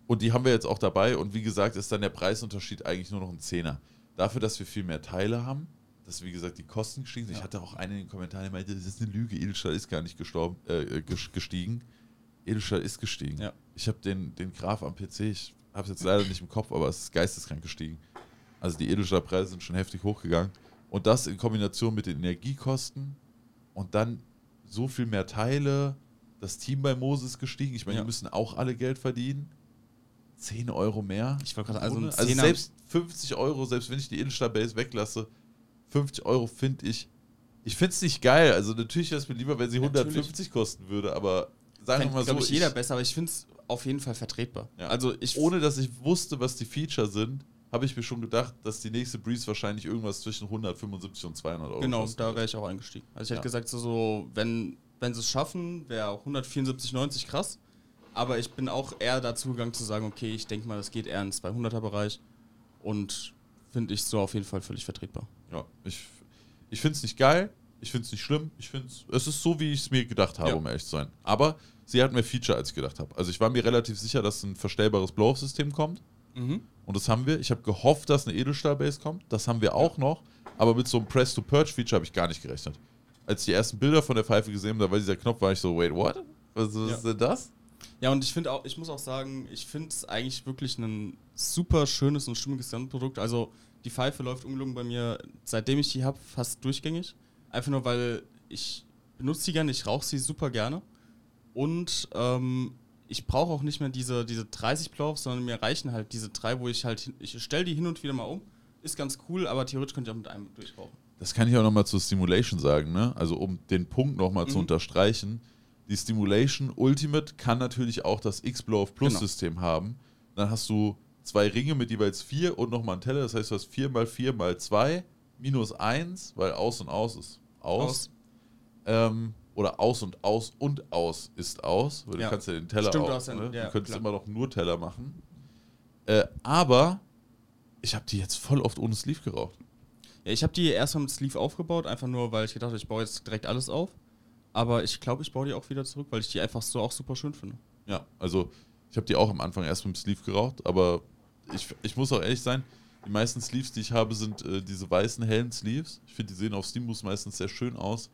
und die haben wir jetzt auch dabei und wie gesagt, ist dann der Preisunterschied eigentlich nur noch ein Zehner. Dafür, dass wir viel mehr Teile haben, dass wie gesagt die Kosten gestiegen sind. Ich hatte auch einen in den Kommentaren, der meinte, das ist eine Lüge, Edelstahl ist gar nicht gestorben, äh, ges- gestiegen. Edelstahl ist gestiegen. Ja. Ich habe den, den Graph am PC, ich habe es jetzt leider nicht im Kopf, aber es ist geisteskrank gestiegen. Also die Edelstahlpreise sind schon heftig hochgegangen. Und das in Kombination mit den Energiekosten und dann so viel mehr Teile. Das Team bei Moses ist gestiegen. Ich meine, Ja. die müssen auch alle Geld verdienen. 10 Euro mehr. Ich wollte gerade- also also selbst 50 Euro, selbst wenn ich die Edelstahl-Base weglasse, 50 Euro finde ich. Ich finde es nicht geil. Also natürlich wäre es mir lieber, wenn sie Natürlich. 150 kosten würde, aber sagen wir mal so. ich, jeder besser, aber ich finde es auf jeden Fall vertretbar. ja. Also, ich. ohne dass ich wusste, was die Feature sind, habe ich mir schon gedacht, dass die nächste Breeze wahrscheinlich irgendwas zwischen 175 und 200 Euro Genau, da wäre ich auch eingestiegen. Also ich hätte Ja. gesagt, so, so wenn, wenn sie es schaffen, wäre 174,90 krass. Aber ich bin auch eher dazu gegangen zu sagen, okay, ich denke mal, das geht eher ins 200er Bereich. Und finde ich so auf jeden Fall völlig vertretbar. Ja, ich, ich finde es nicht geil, ich finde es nicht schlimm, ich finde es ist so, wie ich es mir gedacht habe, Ja. um ehrlich zu sein. Aber sie hat mehr Feature, als ich gedacht habe. Also ich war mir relativ sicher, dass ein verstellbares Blow-Off-System kommt. Mhm. Und das haben wir. Ich habe gehofft, dass eine Edelstahl-Base kommt. Das haben wir auch noch. Aber mit so einem Press-to-Purge-Feature habe ich gar nicht gerechnet. Als ich die ersten Bilder von der Pfeife gesehen habe, da war dieser Knopf, war ich so, wait, what? Was, was Ja. ist denn das? Ja, und ich finde auch, ich muss auch sagen, ich finde es eigentlich wirklich ein super schönes und stimmiges Gesamtprodukt. Also die Pfeife läuft ungelogen bei mir, seitdem ich die habe, fast durchgängig. Einfach nur, weil ich benutze die gerne, ich rauche sie super gerne. Und ähm, ich brauche auch nicht mehr diese, diese 30 Blow-Offs, sondern mir reichen halt diese drei, wo ich halt, ich stelle die hin und wieder mal um. Ist ganz cool, aber theoretisch könnte ich auch mit einem durchrauchen. Das kann ich auch nochmal zur Stimulation sagen, ne? Also um den Punkt nochmal zu Mhm. unterstreichen. Die Stimulation Ultimate kann natürlich auch das X-Blow Plus Genau. System haben. Dann hast du zwei Ringe mit jeweils vier und nochmal einen Teller. Das heißt, du hast 4 mal 4 mal 2 minus 1, weil aus und aus ist aus. Aus. Ähm, oder aus und aus und aus ist aus. Weil Ja. du kannst ja den Teller Stimmt, auch. du hast ja- ne? ja, du könntest klar. immer noch nur Teller machen. Äh, aber ich habe die jetzt voll oft ohne Sleeve geraucht. Ja, ich habe die erstmal mit Sleeve aufgebaut, einfach nur, weil ich gedacht habe, ich baue jetzt direkt alles auf. Aber ich glaube, ich baue die auch wieder zurück, weil ich die einfach so auch super schön finde. Ja, also ich habe die auch am Anfang erst mit dem Sleeve geraucht, aber ich, ich muss auch ehrlich sein, die meisten Sleeves, die ich habe, sind äh, diese weißen, hellen Sleeves. Ich finde, die sehen auf Steamboost meistens sehr schön aus.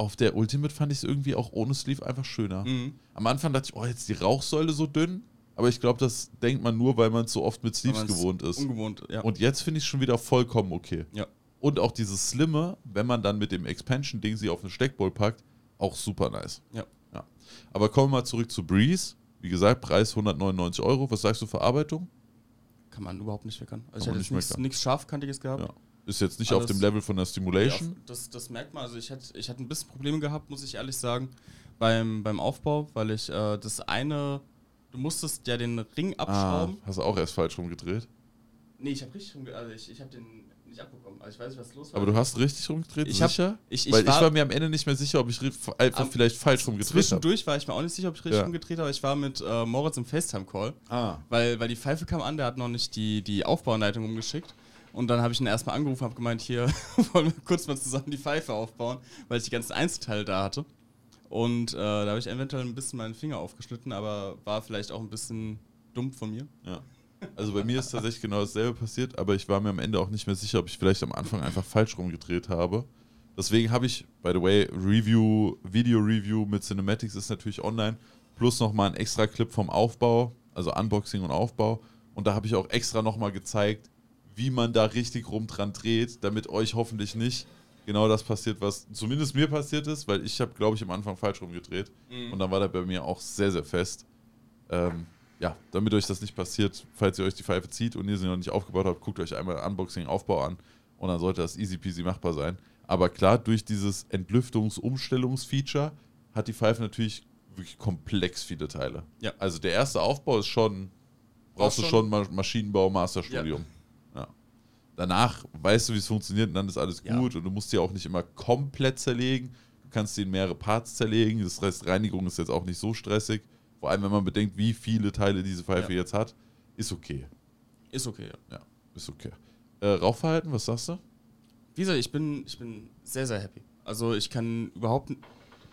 Auf der Ultimate fand ich es irgendwie auch ohne Sleeve einfach schöner. Mhm. Am Anfang dachte ich, oh, jetzt die Rauchsäule so dünn. Aber ich glaube, das denkt man nur, weil man es so oft mit Sleeves gewohnt ist. Ungewohnt, ja. Und jetzt finde ich es schon wieder vollkommen okay. ja. Und auch dieses Slimme, wenn man dann mit dem Expansion-Ding sie auf eine Steckbowl packt, auch super nice. Ja. ja. Aber kommen wir mal zurück zu Breeze. Wie gesagt, Preis 199 Euro. Was sagst du Verarbeitung? Kann man überhaupt nicht meckern. Kann Also ich man hätte nichts Scharfkantiges gehabt. Ja. Ist jetzt nicht auf Alles- dem Level von der Stimulation. Das, das merkt man. Also ich hätte, ich ein bisschen Probleme gehabt, muss ich ehrlich sagen, beim, beim Aufbau, weil ich äh, das eine, du musstest ja den Ring ah, abschrauben. hast du auch erst falsch rumgedreht. Nee, ich habe richtig rumge... Also ich, ich habe den nicht abbekommen. Also ich weiß nicht, was los war. Aber du hast richtig rumgedreht, Ich hab- sicher? ich, ich Weil war, ich war mir am Ende nicht mehr sicher, ob ich einfach Am- vielleicht falsch rumgedreht habe. Zwischendurch war ich mir auch nicht sicher, ob ich richtig Ja. rumgedreht habe. Ich war mit äh, Moritz im FaceTime-Call, Ah. weil, weil die Pfeife kam an, der hat noch nicht die, die Aufbauanleitung umgeschickt. Und dann habe ich ihn erstmal angerufen habe gemeint, hier wollen wir kurz mal zusammen die Pfeife aufbauen, weil ich die ganzen Einzelteile da hatte. Und äh, da habe ich eventuell ein bisschen meinen Finger aufgeschnitten, aber war vielleicht auch ein bisschen dumm von mir. Ja. Also bei mir ist tatsächlich genau dasselbe passiert, aber ich war mir am Ende auch nicht mehr sicher, ob ich vielleicht am Anfang einfach falsch rumgedreht habe. Deswegen habe ich, by the way, Review, Video-Review mit Cinematics ist natürlich online, plus nochmal ein extra Clip vom Aufbau, also Unboxing und Aufbau. Und da habe ich auch extra nochmal gezeigt, wie man da richtig rum dran dreht, damit euch hoffentlich nicht genau das passiert, was zumindest mir passiert ist, weil ich habe, glaube ich, am Anfang falsch rumgedreht. Mhm. Und dann war der bei mir auch sehr, sehr fest. Ähm, ja, damit euch das nicht passiert, falls ihr euch die Pfeife zieht und ihr sie noch nicht aufgebaut habt, guckt euch einmal Unboxing, Aufbau an und dann sollte das easy peasy machbar sein. Aber klar, durch dieses Entlüftungs-Umstellungs-Feature hat die Pfeife natürlich wirklich komplex viele Teile. Ja. Also der erste Aufbau ist schon, brauchst du schon- schon Ma Maschinenbau, Masterstudium. Ja. Danach weißt du, wie es funktioniert und dann ist alles Ja. gut und du musst die auch nicht immer komplett zerlegen. Du kannst die in mehrere Parts zerlegen. Das heißt, Reinigung ist jetzt auch nicht so stressig. Vor allem, wenn man bedenkt, wie viele Teile diese Pfeife Ja. jetzt hat. Ist okay. Ist okay, ja. Ja, ist okay. Äh, Rauchverhalten, was sagst du? Wie gesagt, ich bin, ich bin sehr, sehr happy. Also ich kann überhaupt,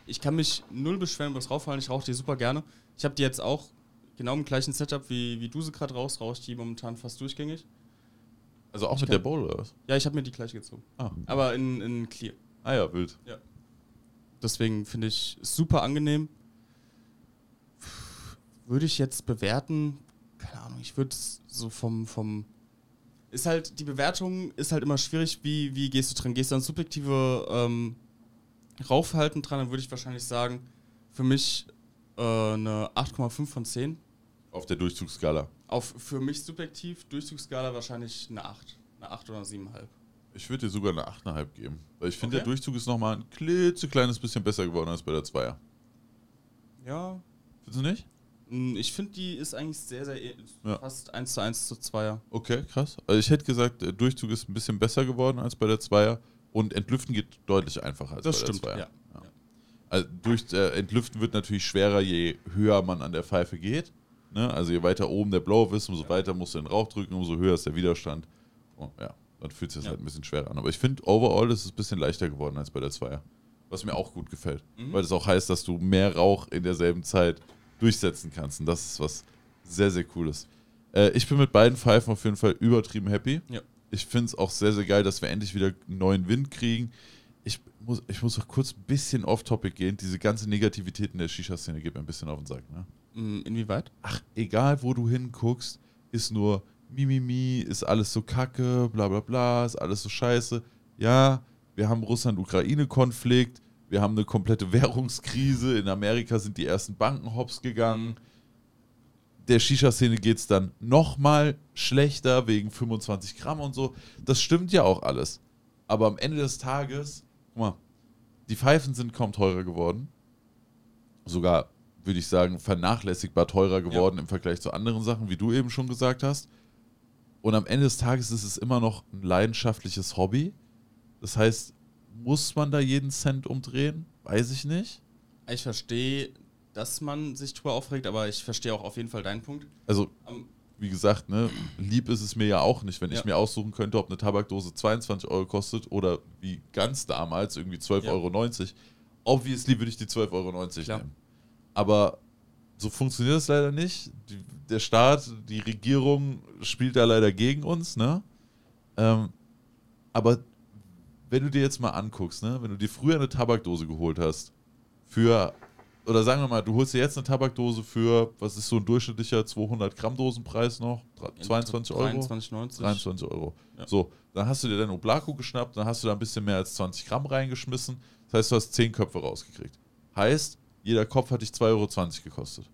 ich kann mich null beschweren über das Rauchverhalten. Ich rauche die super gerne. Ich habe die jetzt auch genau im gleichen Setup wie, wie du sie gerade raus, rauche ich die momentan fast durchgängig. Also auch Ich mit der Bowl oder was? Ja, ich habe mir die gleich gezogen. Ah, Aber in, in clear. ah ja, wild. Deswegen finde ich es super angenehm. Würde ich jetzt bewerten, keine Ahnung, ich würde es so vom, vom. Ist halt, die Bewertung ist halt immer schwierig, wie, wie gehst du dran? Gehst du ans subjektive ähm, Rauchverhalten dran, dann würde ich wahrscheinlich sagen, für mich äh, eine 8,5 von 10. Auf der Durchzugsskala. Auf für mich subjektiv, Durchzugsskala wahrscheinlich eine 8. Eine 8 oder 7,5. Ich würde dir sogar eine 8,5 geben. Weil ich finde, Okay. der Durchzug ist nochmal ein klitzekleines bisschen besser geworden als bei der Zweier. Ja. Findest du nicht? mm, Ich finde, die ist eigentlich sehr, sehr eh- Ja. fast 1 zu 1 zu 2er. Okay, krass. Also ich hätte gesagt, der Durchzug ist ein bisschen besser geworden als bei der Zweier und Entlüften geht deutlich einfacher als Das bei stimmt, der Zweier. ja. Also durch äh, Entlüften wird natürlich schwerer, je höher man an der Pfeife geht. Ne? Also je weiter oben der Blow ist, umso weiter musst du den Rauch drücken, umso höher ist der Widerstand. Und ja, dann fühlt sich das Ja. halt ein bisschen schwerer an. Aber ich finde, overall ist es ein bisschen leichter geworden als bei der Zweier. Was mir auch gut gefällt. Mhm. Weil das auch heißt, dass du mehr Rauch in derselben Zeit durchsetzen kannst. Und das ist was sehr, sehr Cooles. Äh, ich bin mit beiden Pfeifen auf jeden Fall übertrieben happy. Ja. Ich finde es auch sehr, sehr geil, dass wir endlich wieder einen neuen Wind kriegen. Ich muss, ich muss auch kurz ein bisschen off-topic gehen. Diese ganze Negativität in der Shisha-Szene geht mir ein bisschen auf den Sack. Ne? Mm, Inwieweit? Ach, egal wo du hinguckst, ist nur Mimimi, ist alles so kacke, bla bla bla, ist alles so scheiße. Ja, wir haben Russland-Ukraine-Konflikt, wir haben eine komplette Währungskrise, in Amerika sind die ersten Banken hops gegangen. Der Shisha-Szene geht es dann nochmal schlechter wegen 25 Gramm und so. Das stimmt ja auch alles. Aber am Ende des Tages, guck mal, die Pfeifen sind kaum teurer geworden. Sogar, würde ich sagen, vernachlässigbar teurer geworden im Vergleich zu anderen Sachen, wie du eben schon gesagt hast. Und am Ende des Tages ist es immer noch ein leidenschaftliches Hobby. Das heißt, muss man da jeden Cent umdrehen? Weiß ich nicht. Ich verstehe, dass man sich drüber aufregt, aber ich verstehe auch auf jeden Fall deinen Punkt. Also, Ähm, wie gesagt, ne, lieb ist es mir ja auch nicht, wenn ich Ja. mir aussuchen könnte, ob eine Tabakdose 22 Euro kostet oder wie ganz damals irgendwie 12,90 Euro. Obviously würde ich die 12,90 Euro Klar. nehmen. Aber so funktioniert es leider nicht. Die, der Staat, die Regierung spielt da leider gegen uns, ne? Ähm, aber wenn du dir jetzt mal anguckst, ne, wenn du dir früher eine Tabakdose geholt hast, für, oder sagen wir mal, du holst dir jetzt eine Tabakdose für, was ist so ein durchschnittlicher 200 Gramm Dosenpreis noch? Dra- 22 Euro? 23,90. 23 Euro. Ja. So, dann hast du dir dein Oblako geschnappt, dann hast du da ein bisschen mehr als 20 Gramm reingeschmissen. Das heißt, du hast 10 Köpfe rausgekriegt. Heißt, jeder Kopf hat dich 2,20 Euro gekostet.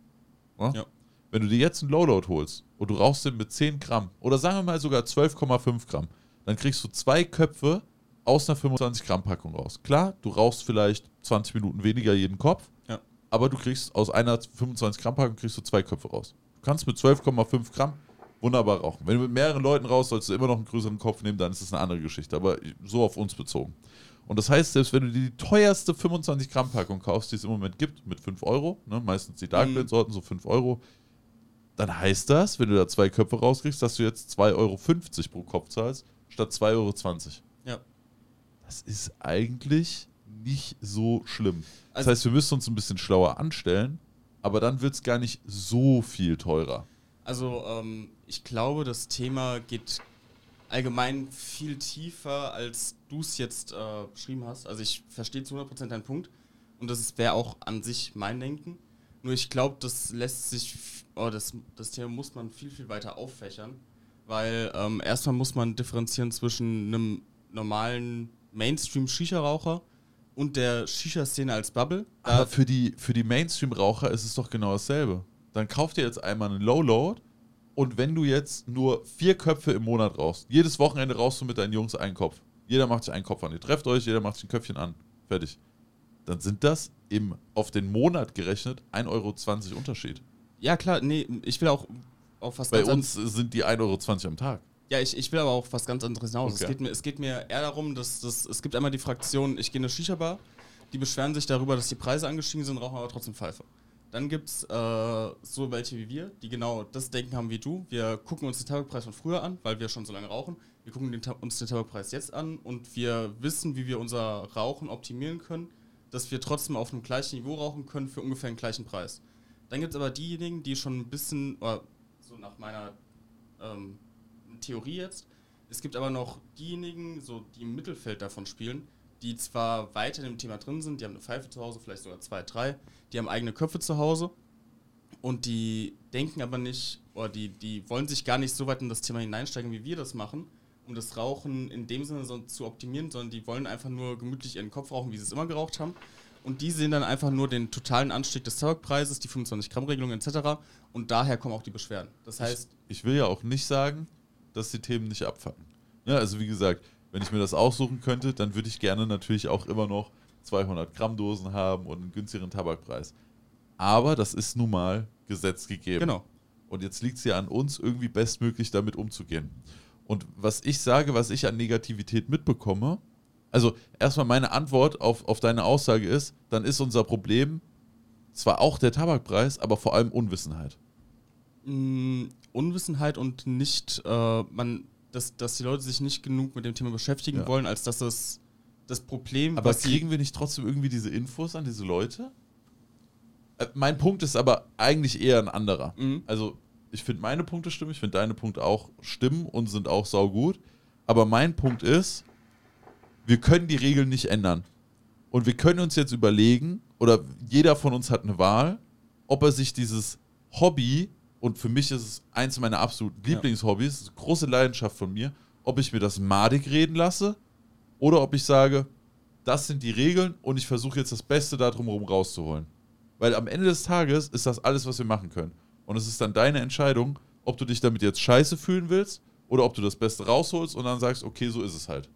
Ja? Ja. Wenn du dir jetzt einen Lowload holst und du rauchst den mit 10 Gramm oder sagen wir mal sogar 12,5 Gramm, dann kriegst du zwei Köpfe aus einer 25 Gramm Packung raus. Klar, du rauchst vielleicht 20 Minuten weniger jeden Kopf, Ja. aber du kriegst aus einer 25 Gramm Packung kriegst du zwei Köpfe raus. Du kannst mit 12,5 Gramm wunderbar rauchen. Wenn du mit mehreren Leuten raus, sollst du immer noch einen größeren Kopf nehmen, dann ist das eine andere Geschichte. Aber so auf uns bezogen. Und das heißt, selbst wenn du dir die teuerste 25 Gramm Packung kaufst, die es im Moment gibt, mit 5 Euro, ne, meistens die Dark Blend Sorten so 5 Euro, dann heißt das, wenn du da zwei Köpfe rauskriegst, dass du jetzt 2,50 Euro pro Kopf zahlst, statt 2,20 Euro. Ja. Das ist eigentlich nicht so schlimm. Das Also- heißt, wir müssen uns ein bisschen schlauer anstellen, aber dann wird es gar nicht so viel teurer. Also, ähm, ich glaube, das Thema geht allgemein viel tiefer, als du es jetzt äh, beschrieben hast. Also, ich verstehe zu 100% deinen Punkt und das wäre auch an sich mein Denken. Nur ich glaube, das lässt sich, oh, das, das Thema muss man viel, viel weiter auffächern, weil ähm, erstmal muss man differenzieren zwischen einem normalen Mainstream-Shisha-Raucher und der Shisha-Szene als Bubble. Aber für die, für die Mainstream-Raucher ist es doch genau dasselbe. Dann kauft ihr jetzt einmal einen Low-Load und wenn du jetzt nur vier Köpfe im Monat rauchst, jedes Wochenende rauchst du mit deinen Jungs einen Kopf. Jeder macht sich einen Kopf an. Ihr trefft euch, jeder macht sich ein Köpfchen an. Fertig. Dann sind das im, auf den Monat gerechnet 1,20 Euro Unterschied. Ja, klar, nee, ich will auch auf was Bei uns sind die 1,20 Euro am Tag. Ja, ich, ich will aber auch was ganz anderes hinaus. Okay. Es, geht mir, es geht mir eher darum, dass, dass es gibt einmal die Fraktion, ich gehe in eine Shisha-Bar, die beschweren sich darüber, dass die Preise angestiegen sind, rauchen aber trotzdem Pfeife. Dann gibt es äh, so welche wie wir, die genau das Denken haben wie du. Wir gucken uns den Tabakpreis von früher an, weil wir schon so lange rauchen. Wir gucken den, uns den Tabakpreis jetzt an und wir wissen, wie wir unser Rauchen optimieren können, dass wir trotzdem auf einem gleichen Niveau rauchen können für ungefähr den gleichen Preis. Dann gibt es aber diejenigen, die schon ein bisschen, oder so nach meiner ähm, Theorie jetzt. Es gibt aber noch diejenigen, so die im Mittelfeld davon spielen, die zwar weiter in dem Thema drin sind, die haben eine Pfeife zu Hause, vielleicht sogar zwei, drei, die haben eigene Köpfe zu Hause und die denken aber nicht, oder die, die wollen sich gar nicht so weit in das Thema hineinsteigen, wie wir das machen, um das Rauchen in dem Sinne so zu optimieren, sondern die wollen einfach nur gemütlich ihren Kopf rauchen, wie sie es immer geraucht haben. Und die sehen dann einfach nur den totalen Anstieg des Tabakpreises, die 25-Gramm-Regelung etc. Und daher kommen auch die Beschwerden. Das heißt, Ich will ja auch nicht sagen, dass die Themen nicht abfacken. Ja, also wie gesagt, wenn ich mir das aussuchen könnte, dann würde ich gerne natürlich auch immer noch 200 Gramm Dosen haben und einen günstigeren Tabakpreis. Aber das ist nun mal Gesetz gegeben. genau. Und jetzt liegt es ja an uns, irgendwie bestmöglich damit umzugehen. Und was ich sage, was ich an Negativität mitbekomme, also erstmal meine Antwort auf, auf deine Aussage ist, dann ist unser Problem zwar auch der Tabakpreis, aber vor allem Unwissenheit. Mm, Unwissenheit und nicht, äh, man, dass, dass die Leute sich nicht genug mit dem Thema beschäftigen Ja. wollen, als dass es das Problem, Aber kriegen wir nicht trotzdem irgendwie diese Infos an diese Leute? Äh, mein Punkt ist aber eigentlich eher ein anderer. Mhm. Also, ich finde meine Punkte stimmen, ich finde deine Punkte auch stimmen und sind auch saugut. Aber mein Punkt ist, wir können die Regeln nicht ändern. Und wir können uns jetzt überlegen, oder jeder von uns hat eine Wahl, ob er sich dieses Hobby, und für mich ist es eins meiner absoluten. Lieblingshobbys, große Leidenschaft von mir, ob ich mir das madig reden lasse oder ob ich sage, das sind die Regeln und ich versuche jetzt das Beste da drumherum rauszuholen. Weil am Ende des Tages ist das alles, was wir machen können. Und es ist dann deine Entscheidung, ob du dich damit jetzt scheiße fühlen willst oder ob du das Beste rausholst und dann sagst, okay, so ist es halt.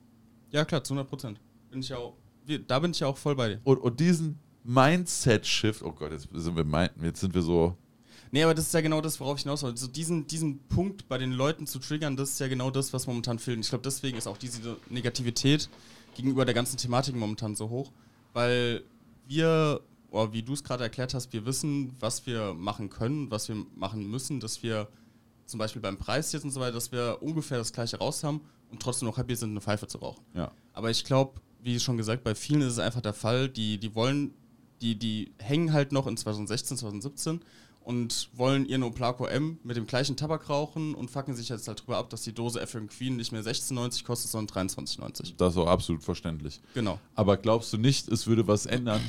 Ja, klar, zu 100 Prozent. Bin ich ja auch, wir, da bin ich ja auch voll bei dir. Und, und diesen Mindset-Shift, oh Gott, jetzt sind wir, jetzt sind wir so. Nee, aber das ist ja genau das, worauf ich hinaus wollte. So diesen, diesen Punkt bei den Leuten zu triggern, das ist ja genau das, was momentan fehlt. Und ich glaube, deswegen ist auch diese Negativität gegenüber der ganzen Thematik momentan so hoch. Weil wir, oder wie du es gerade erklärt hast, wir wissen, was wir machen können, was wir machen müssen, dass wir zum Beispiel beim Preis jetzt und so weiter, dass wir ungefähr das gleiche raus haben und trotzdem noch happy sind, eine Pfeife zu rauchen. Ja. Aber ich glaube, wie schon gesagt, bei vielen ist es einfach der Fall, die, die wollen, die, die hängen halt noch in 2016, 2017 und wollen ihren Oplaco M mit dem gleichen Tabak rauchen und fucken sich jetzt halt drüber ab, dass die Dose African Queen nicht mehr 16,90 kostet, sondern 23,90. Das ist auch absolut verständlich. Genau. Aber glaubst du nicht, es würde was ändern,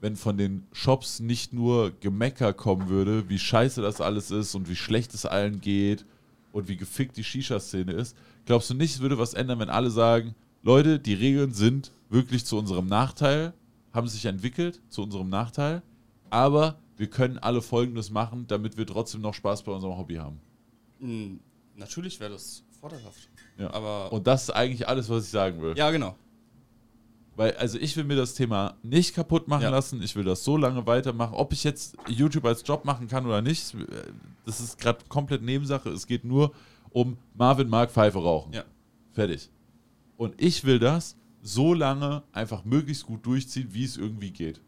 wenn von den Shops nicht nur Gemecker kommen würde, wie scheiße das alles ist und wie schlecht es allen geht und wie gefickt die Shisha-Szene ist? Glaubst du nicht, es würde was ändern, wenn alle sagen, Leute, die Regeln sind wirklich zu unserem Nachteil, haben sich entwickelt zu unserem Nachteil, aber wir können alle Folgendes machen, damit wir trotzdem noch Spaß bei unserem Hobby haben. Hm, natürlich wäre das vorteilhaft. Ja. Aber. Und das ist eigentlich alles, was ich sagen will. ja, genau. Weil, also ich will mir das Thema nicht kaputt machen Ja. lassen. Ich will das so lange weitermachen. Ob ich jetzt YouTube als Job machen kann oder nicht, das ist gerade komplett Nebensache. Es geht nur um Marvin mag Pfeife rauchen. Ja. Fertig. Und ich will das so lange einfach möglichst gut durchziehen, wie es irgendwie geht.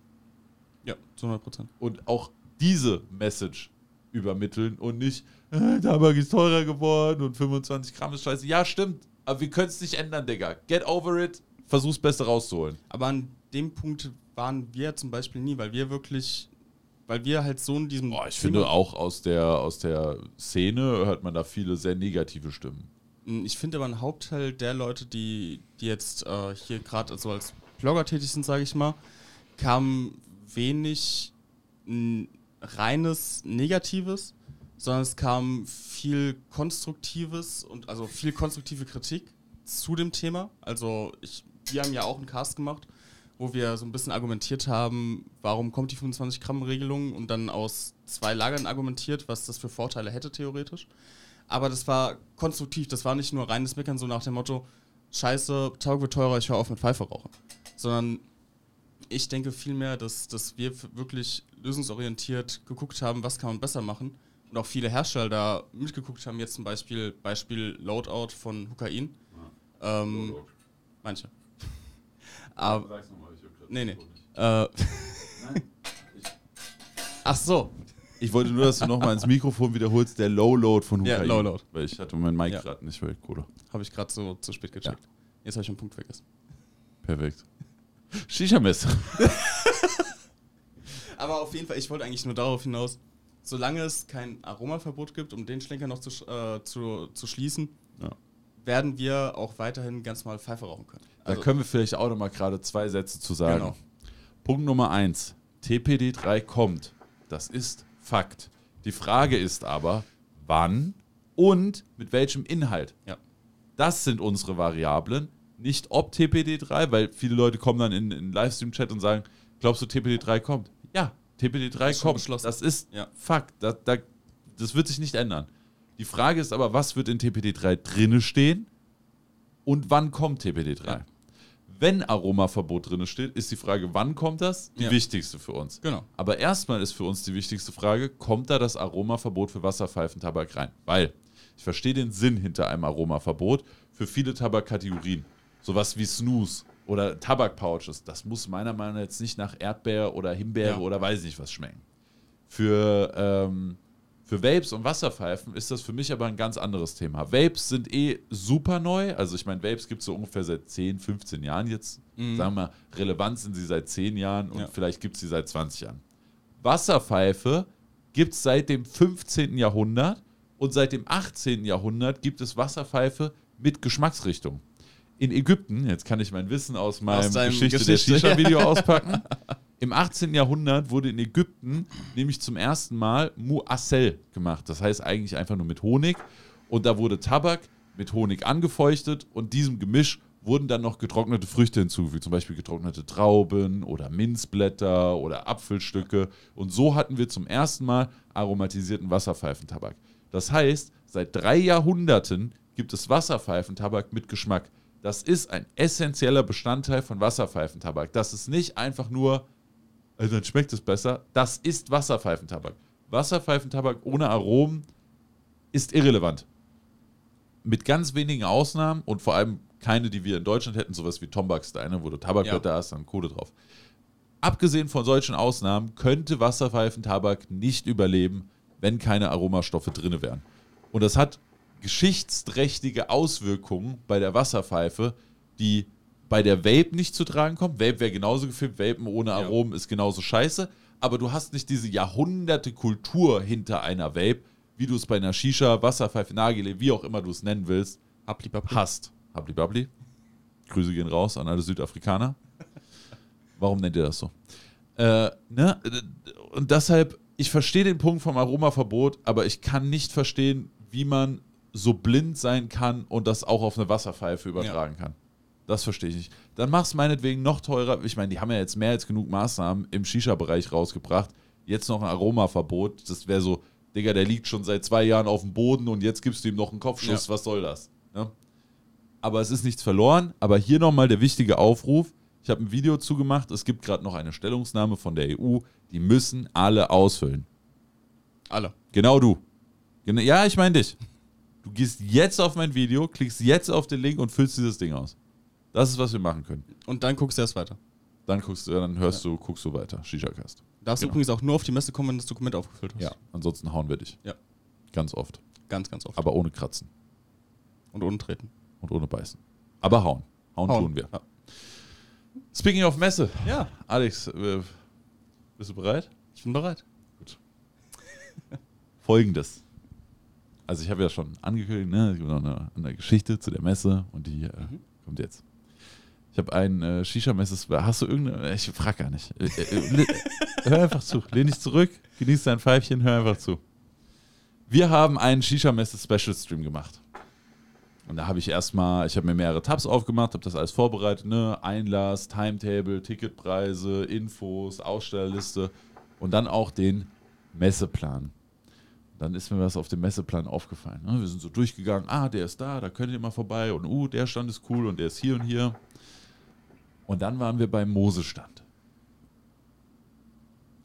Ja, zu 100 Prozent. Und auch diese Message übermitteln und nicht, äh, Tabak ist teurer geworden und 25 Gramm ist scheiße. Ja, stimmt. Aber wir können es nicht ändern, Digga. Get over it. Versuch's Beste rauszuholen. Aber an dem Punkt waren wir zum Beispiel nie, weil wir wirklich, weil wir halt so in diesem. Boah, ich finde auch aus der, aus der Szene hört man da viele sehr negative Stimmen. Mm, Ich finde aber ein Hauptteil der Leute, die, die jetzt äh, hier gerade so als Blogger tätig sind, sage ich mal, kam wenig reines Negatives, sondern es kam viel Konstruktives und also viel konstruktive Kritik zu dem Thema. Also ich wir haben ja auch einen Cast gemacht, wo wir so ein bisschen argumentiert haben, warum kommt die 25 Gramm Regelung und dann aus zwei Lagern argumentiert, was das für Vorteile hätte theoretisch. Aber das war konstruktiv, das war nicht nur reines Meckern so nach dem Motto, scheiße, Tabak wird teurer, ich höre auf mit Pfeife rauchen. Sondern ich denke vielmehr, dass, dass wir wirklich lösungsorientiert geguckt haben, was kann man besser machen. Und auch viele Hersteller da mitgeguckt haben, jetzt zum Beispiel Beispiel Loadout von Hukain. Ja. Ähm, manche. Aber, nee, nee. Äh, Ach so. Ich wollte nur, dass du nochmal ins Mikrofon wiederholst, der Low Load von Hukain. Ja, Low Load. Weil ich hatte mein Mic ja. gerade nicht, weil Kohle. Habe ich gerade so zu spät gecheckt. Ja. Jetzt habe ich einen Punkt vergessen. Perfekt. Shisha-Messer. Aber auf jeden Fall, ich wollte eigentlich nur darauf hinaus, solange es kein Aromaverbot gibt, um den Schlenker noch zu, äh, zu, zu schließen, ja. werden wir auch weiterhin ganz mal Pfeife rauchen können. Also da können wir vielleicht auch noch mal gerade zwei Sätze zu sagen. Genau. Punkt Nummer eins. TPD3 kommt. Das ist Fakt. Die Frage ist aber, wann und mit welchem Inhalt. Ja. Das sind unsere Variablen nicht ob TPD3, weil viele Leute kommen dann in den Livestream-Chat und sagen, glaubst du, TPD3 kommt? Ja, TPD3 das kommt. Das ist ja. Fakt. Das, das, das wird sich nicht ändern. Die Frage ist aber, was wird in TPD3 drinne stehen und wann kommt TPD3? Ja. Wenn Aromaverbot drinne steht, ist die Frage, wann kommt das? Die ja. wichtigste für uns. Genau. Aber erstmal ist für uns die wichtigste Frage, kommt da das Aromaverbot für Wasserpfeifentabak rein? Weil ich verstehe den Sinn hinter einem Aromaverbot für viele Tabakkategorien. Sowas wie Snooze oder Tabakpouches, das muss meiner Meinung nach jetzt nicht nach Erdbeer oder Himbeere ja. oder weiß ich nicht was schmecken. Für, ähm, für Vapes und Wasserpfeifen ist das für mich aber ein ganz anderes Thema. Vapes sind eh super neu. Also ich meine, Vapes gibt es so ungefähr seit 10, 15 Jahren jetzt. Mhm. Sagen wir mal, relevant sind sie seit 10 Jahren und ja. vielleicht gibt es sie seit 20 Jahren. Wasserpfeife gibt es seit dem 15. Jahrhundert und seit dem 18. Jahrhundert gibt es Wasserpfeife mit Geschmacksrichtung in Ägypten, jetzt kann ich mein Wissen aus meinem aus Geschichte, Geschichte, der Shisha-Video auspacken. Im 18. Jahrhundert wurde in Ägypten nämlich zum ersten Mal Muassel gemacht. Das heißt eigentlich einfach nur mit Honig. Und da wurde Tabak mit Honig angefeuchtet und diesem Gemisch wurden dann noch getrocknete Früchte hinzugefügt, zum Beispiel getrocknete Trauben oder Minzblätter oder Apfelstücke. Und so hatten wir zum ersten Mal aromatisierten Wasserpfeifentabak. Das heißt, seit drei Jahrhunderten gibt es Wasserpfeifentabak mit Geschmack. Das ist ein essentieller Bestandteil von Wasserpfeifentabak. Das ist nicht einfach nur, also dann schmeckt es besser. Das ist Wasserpfeifentabak. Wasserpfeifentabak ohne Aromen ist irrelevant. Mit ganz wenigen Ausnahmen und vor allem keine, die wir in Deutschland hätten, sowas wie Tombak-Steine, wo du Tabakblätter ja. hast, dann Kohle drauf. Abgesehen von solchen Ausnahmen könnte Wasserpfeifentabak nicht überleben, wenn keine Aromastoffe drin wären. Und das hat geschichtsträchtige Auswirkungen bei der Wasserpfeife, die bei der Vape nicht zu tragen kommen. Vape wäre genauso gefilmt, Vapen ohne Aromen ja. ist genauso scheiße, aber du hast nicht diese Jahrhunderte Kultur hinter einer Vape, wie du es bei einer Shisha, Wasserpfeife, Nagele, wie auch immer du es nennen willst, hast. Hablibabli. Grüße gehen raus an alle Südafrikaner. Warum nennt ihr das so? Äh, ne? Und deshalb, ich verstehe den Punkt vom Aromaverbot, aber ich kann nicht verstehen, wie man so blind sein kann und das auch auf eine Wasserpfeife übertragen ja. kann. Das verstehe ich nicht. Dann mach es meinetwegen noch teurer. Ich meine, die haben ja jetzt mehr als genug Maßnahmen im Shisha-Bereich rausgebracht. Jetzt noch ein Aromaverbot. Das wäre so, Digga, der liegt schon seit zwei Jahren auf dem Boden und jetzt gibst du ihm noch einen Kopfschuss. Ja. Was soll das? Ja? Aber es ist nichts verloren. Aber hier nochmal der wichtige Aufruf. Ich habe ein Video zugemacht. Es gibt gerade noch eine Stellungnahme von der EU. Die müssen alle ausfüllen. Alle. Genau du. Ja, ich meine dich. Du gehst jetzt auf mein Video, klickst jetzt auf den Link und füllst dieses Ding aus. Das ist, was wir machen können. Und dann guckst du erst weiter. Dann guckst du, dann hörst ja. du, guckst du weiter. Shisha-Cast. Darfst genau. übrigens auch nur auf die Messe kommen, wenn du das Dokument aufgefüllt hast. Ja, ansonsten hauen wir dich. Ja. Ganz oft. Ganz, ganz oft. Aber ohne Kratzen. Und ohne Treten. Und ohne Beißen. Aber hauen. Hauen, hauen. tun wir. Ja. Speaking of Messe. Ja. Alex, äh, bist du bereit? Ich bin bereit. Gut. Folgendes also ich habe ja schon angekündigt, ne, es gibt noch eine, eine, Geschichte zu der Messe und die äh, mhm. kommt jetzt. Ich habe ein äh, Shisha-Messe. Hast du irgendeine? Ich frage gar nicht. Äh, äh, hör einfach zu. Lehn dich zurück, genieß dein Pfeifchen, hör einfach zu. Wir haben einen Shisha-Messe-Special-Stream gemacht. Und da habe ich erstmal, ich habe mir mehrere Tabs aufgemacht, habe das alles vorbereitet, ne? Einlass, Timetable, Ticketpreise, Infos, Ausstellerliste und dann auch den Messeplan. Dann ist mir was auf dem Messeplan aufgefallen. Ne? Wir sind so durchgegangen, ah, der ist da, da könnt ihr mal vorbei und uh, der Stand ist cool und der ist hier und hier. Und dann waren wir beim Mosestand.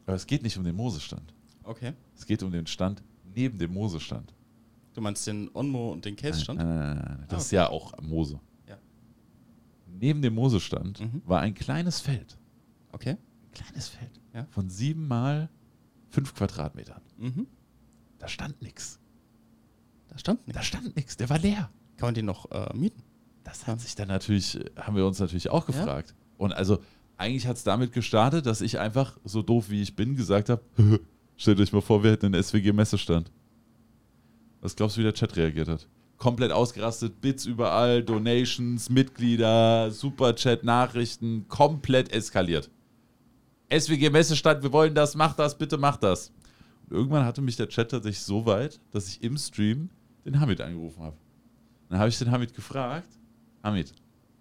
Aber es geht nicht um den Mosestand. Okay. Es geht um den Stand neben dem Mosestand. Du meinst den Onmo und den Case-Stand? Nein, nein, nein, nein. Das Ah, ist ja auch Mose. Ja. Neben dem Mosestand Mhm. war ein kleines Feld. Okay. Ein kleines Feld. Ja. Von sieben mal fünf Quadratmetern. Mhm. Da stand nichts. Da stand nichts. Da stand nichts. Der war leer. Kann man den noch äh, mieten? Das hat sich dann natürlich, äh, haben wir uns natürlich auch gefragt. Und also eigentlich hat es damit gestartet, dass ich einfach, so doof wie ich bin, gesagt habe, stellt euch mal vor, wir hätten einen SWG-Messestand. Was glaubst du, wie der Chat reagiert hat? Komplett ausgerastet, Bits überall, Donations, Mitglieder, Superchat, Nachrichten, komplett eskaliert. SWG-Messestand, wir wollen das, mach das, bitte mach das. Irgendwann hatte mich der Chat tatsächlich so weit, dass ich im Stream den Hamid angerufen habe. Dann habe ich den Hamid gefragt, Hamid,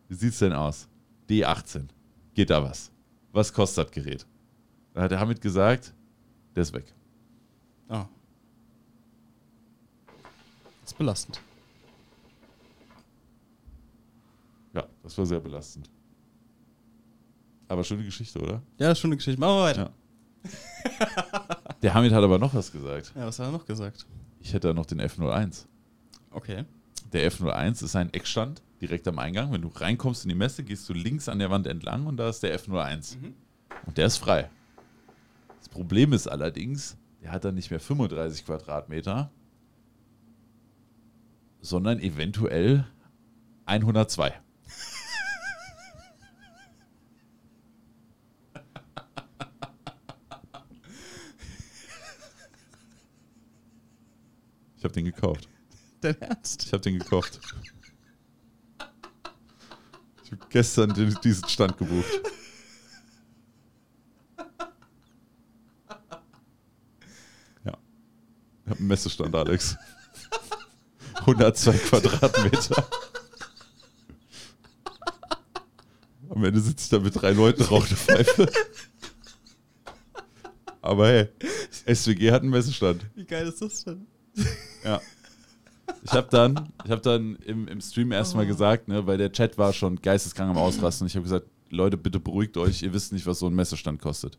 wie sieht's denn aus? D18. Geht da was? Was kostet das Gerät? Dann hat der Hamid gesagt, der ist weg. Ah. Das ist belastend. Ja, das war sehr belastend. Aber schöne Geschichte, oder? Ja, eine Geschichte. Machen wir weiter. Ja. Der Hamid hat aber noch was gesagt. Ja, was hat er noch gesagt? Ich hätte da noch den F01. Okay. Der F01 ist ein Eckstand direkt am Eingang. Wenn du reinkommst in die Messe, gehst du links an der Wand entlang und da ist der F01. Und der ist frei. Das Problem ist allerdings, der hat dann nicht mehr 35 Quadratmeter, sondern eventuell 102. Ich habe den gekauft. Dein Ernst? Ich habe den gekauft. Ich habe gestern den, diesen Stand gebucht. Ja. Ich habe einen Messestand, Alex. 102 Quadratmeter. Am Ende sitze ich da mit drei Leuten, rauche eine Pfeife. Aber hey, SWG hat einen Messestand. Wie geil ist das denn? Ja. Ich habe dann, ich hab dann im, im Stream erstmal gesagt, ne, weil der Chat war schon geisteskrank am Ausrasten. Ich habe gesagt, Leute, bitte beruhigt euch, ihr wisst nicht, was so ein Messestand kostet.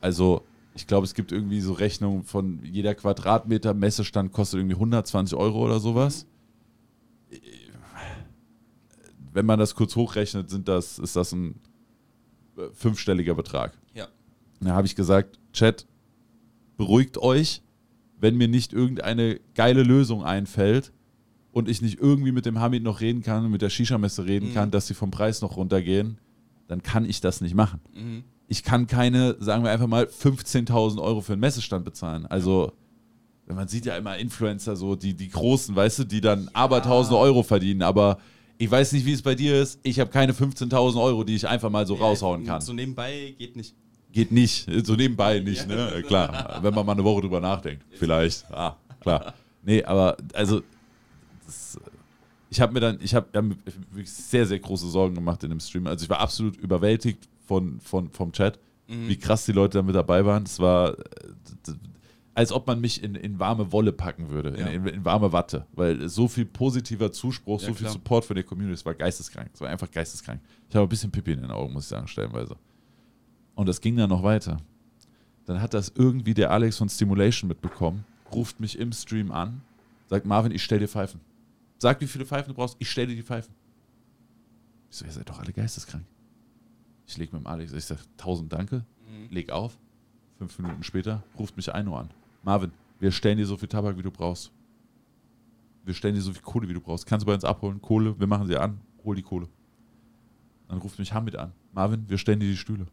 Also, ich glaube, es gibt irgendwie so Rechnungen von jeder Quadratmeter Messestand kostet irgendwie 120 Euro oder sowas. Wenn man das kurz hochrechnet, sind das, ist das ein äh, fünfstelliger Betrag. Ja. Da habe ich gesagt, Chat, beruhigt euch, wenn mir nicht irgendeine geile Lösung einfällt und ich nicht irgendwie mit dem Hamid noch reden kann, mit der Shisha-Messe reden Mhm. kann, dass sie vom Preis noch runtergehen, dann kann ich das nicht machen. Mhm. Ich kann keine, sagen wir einfach mal, 15.000 Euro für einen Messestand bezahlen. Also, wenn man sieht ja immer Influencer so, die, die Großen, weißt du, die dann aber tausende Euro verdienen, aber ich weiß nicht, wie es bei dir ist. Ich habe keine 15.000 Euro, die ich einfach mal so raushauen kann. So nebenbei geht nicht. Geht nicht, so nebenbei nicht, ne? Klar, wenn man mal eine Woche drüber nachdenkt, vielleicht. Ah, klar. Nee, aber also, das, ich habe mir dann, ich habe wirklich sehr, sehr große Sorgen gemacht in dem Stream. Also ich war absolut überwältigt von, von, vom Chat, Mhm. wie krass die Leute da mit dabei waren. Es war, als ob man mich in, in warme Wolle packen würde, Ja. in, in, in warme Watte. Weil so viel positiver Zuspruch, Ja, so viel klar. Support von der Community, es war geisteskrank. Es war einfach geisteskrank. Ich habe ein bisschen Pipi in den Augen, muss ich sagen, stellenweise. Und das ging dann noch weiter. Dann hat das irgendwie der Alex von Stimulation mitbekommen, ruft mich im Stream an, sagt Marvin, ich stell dir Pfeifen. Sag, wie viele Pfeifen du brauchst, ich stell dir die Pfeifen. Ich so, ihr seid doch alle geisteskrank. Ich leg mit dem Alex, ich sag, tausend Danke, Mhm. leg auf. Fünf Minuten später ruft mich Eino an. Marvin, wir stellen dir so viel Tabak, wie du brauchst. Wir stellen dir so viel Kohle, wie du brauchst. Kannst du bei uns abholen? Kohle, wir machen sie an. Hol die Kohle. Dann ruft mich Hamid an. Marvin, wir stellen dir die Stühle.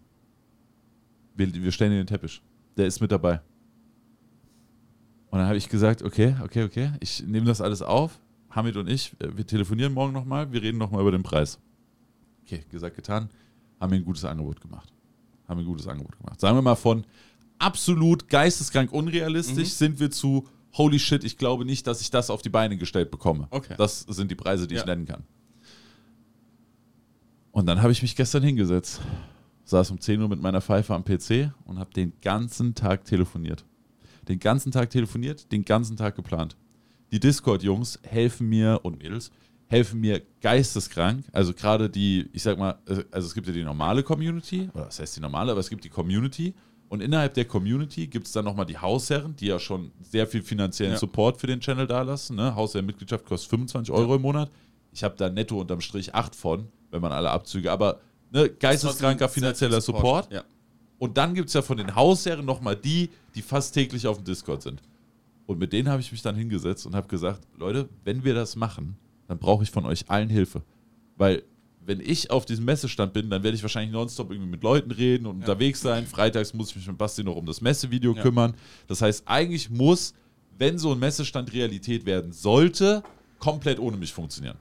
Wir, wir stellen dir den Teppich. Der ist mit dabei. Und dann habe ich gesagt, okay, okay, okay, ich nehme das alles auf. Hamid und ich, äh, wir telefonieren morgen nochmal, wir reden nochmal über den Preis. Okay, gesagt, getan, haben mir ein gutes Angebot gemacht. Haben mir ein gutes Angebot gemacht. Sagen wir mal von absolut geisteskrank unrealistisch Mhm. sind wir zu holy shit, ich glaube nicht, dass ich das auf die Beine gestellt bekomme. Okay. Das sind die Preise, die ich Ja. nennen kann. Und dann habe ich mich gestern hingesetzt, saß um 10 Uhr mit meiner Pfeife am PC und habe den ganzen Tag telefoniert. Den ganzen Tag telefoniert, den ganzen Tag geplant. Die Discord-Jungs helfen mir und Mädels helfen mir geisteskrank. Also gerade die, ich sag mal, äh, also es gibt ja die normale Community, oder was heißt die normale, aber es gibt die Community. Und innerhalb der Community gibt es dann nochmal die Hausherren, die ja schon sehr viel finanziellen Ja. Support für den Channel dalassen. Ne? Hausherrenmitgliedschaft kostet 25 Euro im Monat. Ich habe da netto unterm Strich 8 von, wenn man alle Abzüge, aber ne, geisteskranker finanzieller Support. Ja. Und dann gibt es ja von den Hausherren nochmal die, die fast täglich auf dem Discord sind. Und mit denen habe ich mich dann hingesetzt und habe gesagt, Leute, wenn wir das machen, dann brauche ich von euch allen Hilfe. Weil wenn ich auf diesem Messestand bin, dann werde ich wahrscheinlich nonstop irgendwie mit Leuten reden und unterwegs sein. Freitags muss ich mich mit Basti noch um das Messevideo Ja. kümmern. Das heißt, eigentlich muss, wenn so ein Messestand Realität werden sollte, komplett ohne mich funktionieren.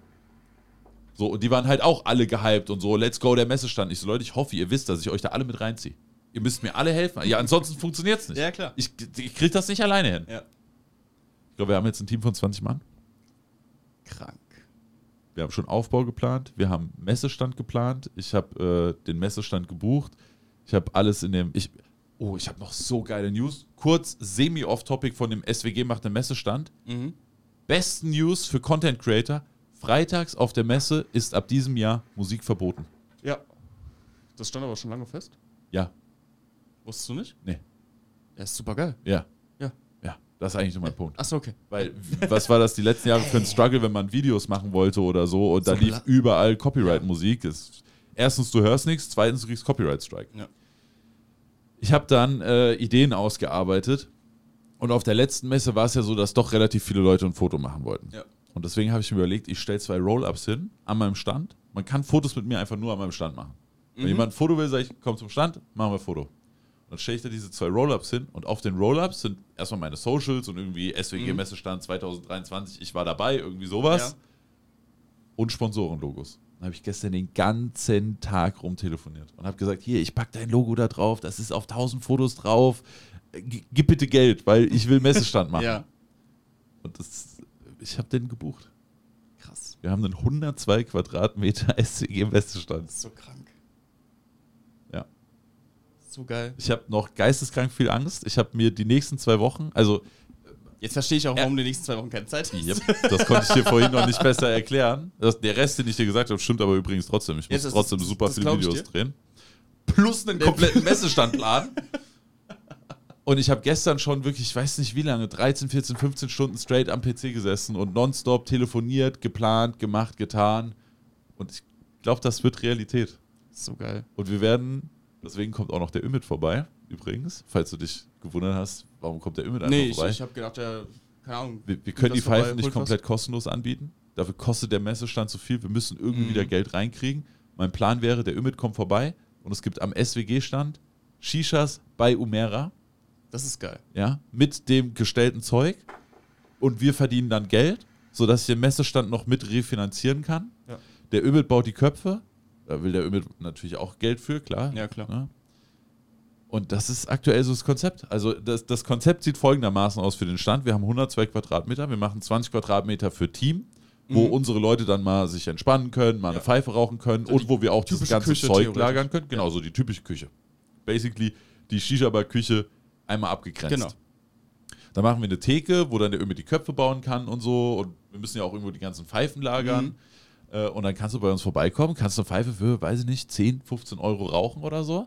So, und die waren halt auch alle gehypt und so, let's go, der Messestand. Ich so, Leute, ich hoffe, ihr wisst, dass ich euch da alle mit reinziehe. Ihr müsst mir alle helfen. Ja, ansonsten funktioniert es nicht. Ja, klar. Ich, ich kriege das nicht alleine hin. Ja. Ich glaube, wir haben jetzt ein Team von 20 Mann. Krank. Wir haben schon Aufbau geplant, wir haben Messestand geplant, ich habe äh, den Messestand gebucht, ich habe alles in dem. Ich, oh, ich habe noch so geile News. Kurz semi-off-topic von dem SWG macht einen Messestand. Mhm. Besten News für Content Creator. Freitags auf der Messe ist ab diesem Jahr Musik verboten. Ja. Das stand aber schon lange fest. Ja, Wusstest du nicht? nee, Ja, ist super geil. ja, Ja. ja. Das ist eigentlich nur mein Punkt. Achso, okay. Weil, was war das die letzten Jahre für ein Struggle, wenn man Videos machen wollte oder so und da So lief la- überall Copyright-Musik. Erstens, du hörst nichts, zweitens, du kriegst Copyright-Strike. Ja. Ich habe dann äh, Ideen ausgearbeitet und auf der letzten Messe war es ja so, dass doch relativ viele Leute ein Foto machen wollten. Ja. Und deswegen habe ich mir überlegt, ich stelle zwei Roll-Ups hin an meinem Stand. Man kann Fotos mit mir einfach nur an meinem Stand machen. Wenn Mhm. jemand ein Foto will, sage ich, komm zum Stand, machen wir ein Foto. Dann stelle ich da diese zwei Roll-Ups hin und auf den Roll-Ups sind erstmal meine Socials und irgendwie SWG-Messestand 2023, ich war dabei, irgendwie sowas. Ja. Und Sponsorenlogos. Dann habe ich gestern den ganzen Tag rumtelefoniert und habe gesagt, hier, ich packe dein Logo da drauf, das ist auf 1000 Fotos drauf, G gib bitte Geld, weil ich will Messestand machen. Ja. Und das, ich habe den gebucht. Krass. Wir haben einen 102 Quadratmeter SWG-Messestand. Das ist so krank. Ja. So geil. Ich habe noch geisteskrank viel Angst. Ich habe mir die nächsten zwei Wochen, also Jetzt verstehe ich auch, Ja. warum du die nächsten zwei Wochen keine Zeit hast. Yep, das konnte ich dir vorhin noch nicht besser erklären. Das, der Rest, den ich dir gesagt habe, stimmt aber übrigens trotzdem. Ich Ja, muss das- trotzdem super viele Videos drehen. Plus einen kompletten Messestandplan. Und ich habe gestern schon wirklich, ich weiß nicht wie lange, 13, 14, 15 Stunden straight am PC gesessen und nonstop telefoniert, geplant, gemacht, getan. Und ich glaube, das wird Realität. So geil. Und wir werden, deswegen kommt auch noch der Ümit vorbei, übrigens, falls du dich gewundert hast, warum kommt der Ümit einfach Nee, ich, vorbei. ich habe gedacht, ja, keine Ahnung. Wir, wir können die Pfeifen nicht holt was. komplett kostenlos anbieten. Dafür kostet der Messestand zu viel. Wir müssen irgendwie Mhm. wieder Geld reinkriegen. Mein Plan wäre, der Ümit kommt vorbei und es gibt am SWG-Stand Shishas bei Umera, Das ist geil. ja, mit dem gestellten Zeug. Und wir verdienen dann Geld, sodass ich den Messestand noch mit refinanzieren kann. Ja. Der Ümit baut die Köpfe. Da will der Ümit natürlich auch Geld für, klar. Ja, klar. Ne? Und das ist aktuell so das Konzept. Also das, das Konzept sieht folgendermaßen aus für den Stand. Wir haben 102 Quadratmeter, wir machen 20 Quadratmeter für Team, wo Mhm. unsere Leute dann mal sich entspannen können, mal eine Ja. Pfeife rauchen können So und die wo wir auch das typische ganze Küche Zeug lagern können. Genau, so die typische Küche. Basically die Shisha-Bar-Küche einmal abgegrenzt. Genau. Da machen wir eine Theke, wo dann der irgendwie die Köpfe bauen kann und so. Und wir müssen ja auch irgendwo die ganzen Pfeifen lagern. Mhm. Äh, und dann kannst du bei uns vorbeikommen, kannst eine Pfeife für, weiß ich nicht, 10, 15 Euro rauchen oder so.